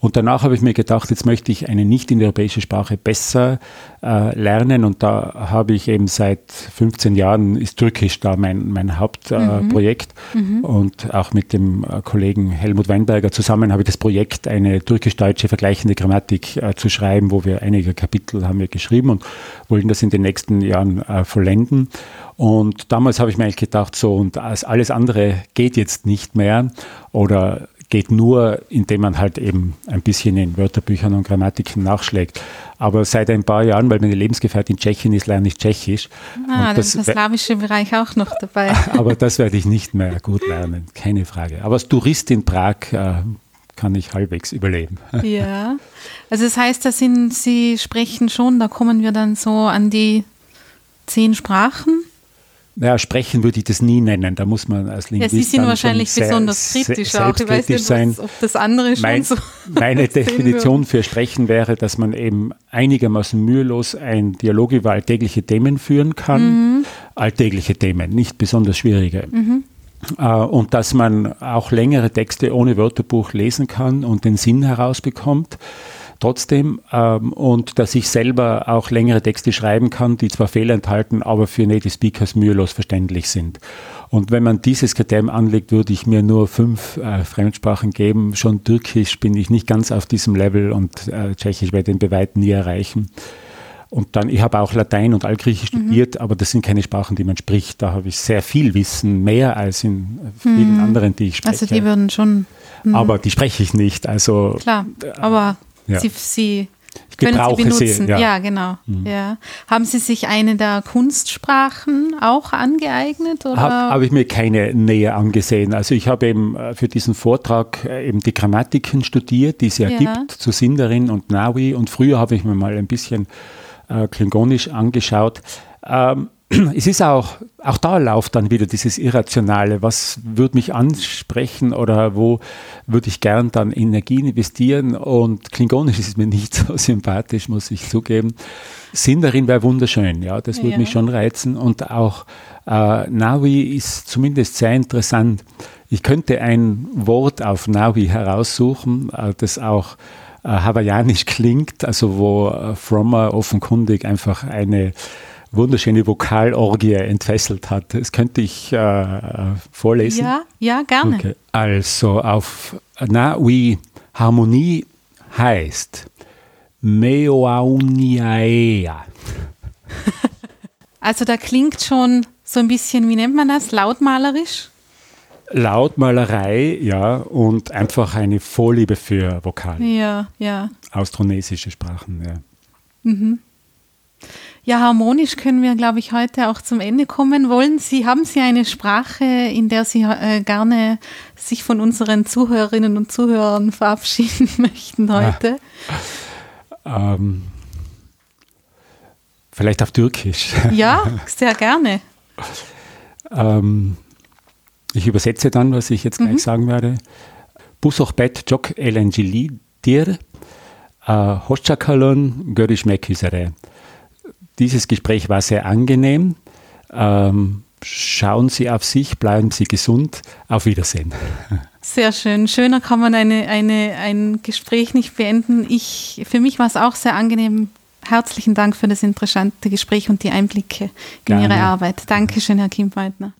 Und danach habe ich mir gedacht, jetzt möchte ich eine nicht-indoeuropäische Sprache besser äh, lernen. Und da habe ich eben seit 15 Jahren ist Türkisch da mein, mein Hauptprojekt. Äh, mhm. Und auch mit dem äh, Kollegen Helmut Weinberger zusammen habe ich das Projekt, eine türkisch-deutsche vergleichende Grammatik äh, zu schreiben, wo wir einige Kapitel haben wir geschrieben und wollen das in den nächsten Jahren äh, vollenden. Und damals habe ich mir eigentlich gedacht, so und alles andere geht jetzt nicht mehr oder geht nur, indem man halt eben ein bisschen in Wörterbüchern und Grammatiken nachschlägt. Aber seit ein paar Jahren, weil meine Lebensgefährtin Tschechin ist, lerne ich Tschechisch. Ah, das, ist der slawische Bereich auch noch dabei. Aber das werde ich nicht mehr gut lernen, keine Frage. Aber als Tourist in Prag äh, kann ich halbwegs überleben. Ja, also das heißt, da sind Sie sprechen schon, da kommen wir dann so an die zehn Sprachen. Naja, sprechen würde ich das nie nennen. Da muss man als Linguist ja, Sie sind wahrscheinlich sehr, besonders kritisch auch. Ich weiß nicht, sein. Was, ob das andere schon mein, so Meine Definition für Sprechen wäre, dass man eben einigermaßen mühelos ein Dialog über alltägliche Themen führen kann. Mhm. Alltägliche Themen, nicht besonders schwierige. Mhm. Uh, und dass man auch längere Texte ohne Wörterbuch lesen kann und den Sinn herausbekommt trotzdem ähm, und dass ich selber auch längere Texte schreiben kann, die zwar Fehler enthalten, aber für Native Speakers mühelos verständlich sind. Und wenn man dieses Kriterium anlegt, würde ich mir nur fünf äh, Fremdsprachen geben. Schon Türkisch bin ich nicht ganz auf diesem Level und äh, Tschechisch werde ich den bei nie erreichen. Und dann, ich habe auch Latein und Altgriechisch mhm. studiert, aber das sind keine Sprachen, die man spricht. Da habe ich sehr viel Wissen, mehr als in vielen mhm. anderen, die ich spreche. Also die würden schon. Mhm. Aber die spreche ich nicht. Also klar, aber ja. Sie, Sie können Sie benutzen. Sie, ja. ja. genau. Mhm. Ja. Haben Sie sich eine der Kunstsprachen auch angeeignet? Habe hab ich mir keine näher angesehen. Also ich habe eben äh, für diesen Vortrag äh, eben die Grammatiken studiert, die es ja, ja. gibt, zu Sindarin und Nawi. Und früher habe ich mir mal ein bisschen äh, Klingonisch angeschaut. Ähm, es ist auch, auch da läuft dann wieder dieses Irrationale. Was würde mich ansprechen oder wo würde ich gern dann Energie investieren? Und Klingonisch ist mir nicht so sympathisch, muss ich zugeben. Sinn darin wäre wunderschön, ja, das würde ja. mich schon reizen. Und auch äh, Navi ist zumindest sehr interessant. Ich könnte ein Wort auf Navi heraussuchen, äh, das auch äh, hawaiianisch klingt, also wo äh, Frommer offenkundig einfach eine wunderschöne Vokalorgie entfesselt hat. Das könnte ich äh, vorlesen. Ja, ja, gerne. Okay. Also auf Na wie Harmonie heißt Meoauniaea. Also da klingt schon so ein bisschen, wie nennt man das, lautmalerisch? Lautmalerei, ja, und einfach eine Vorliebe für Vokale. Ja, ja. Austronesische Sprachen, ja. Mhm. Ja, harmonisch können wir, glaube ich, heute auch zum Ende kommen. Wollen Sie, haben Sie eine Sprache, in der Sie äh, gerne sich von unseren Zuhörerinnen und Zuhörern verabschieden möchten heute? Ja. Ähm, vielleicht auf Türkisch. Ja, sehr gerne. ähm, ich übersetze dann, was ich jetzt gleich mhm. sagen werde. Busochbet jok elengili dir, äh, hoşçakalın, görüşmek üzere. Dieses Gespräch war sehr angenehm. Ähm, schauen Sie auf sich, bleiben Sie gesund. Auf Wiedersehen. Sehr schön. Schöner kann man eine, eine, ein Gespräch nicht beenden. Ich, für mich war es auch sehr angenehm. Herzlichen Dank für das interessante Gespräch und die Einblicke in Gerne. Ihre Arbeit. Dankeschön, Herr Kim Weidner.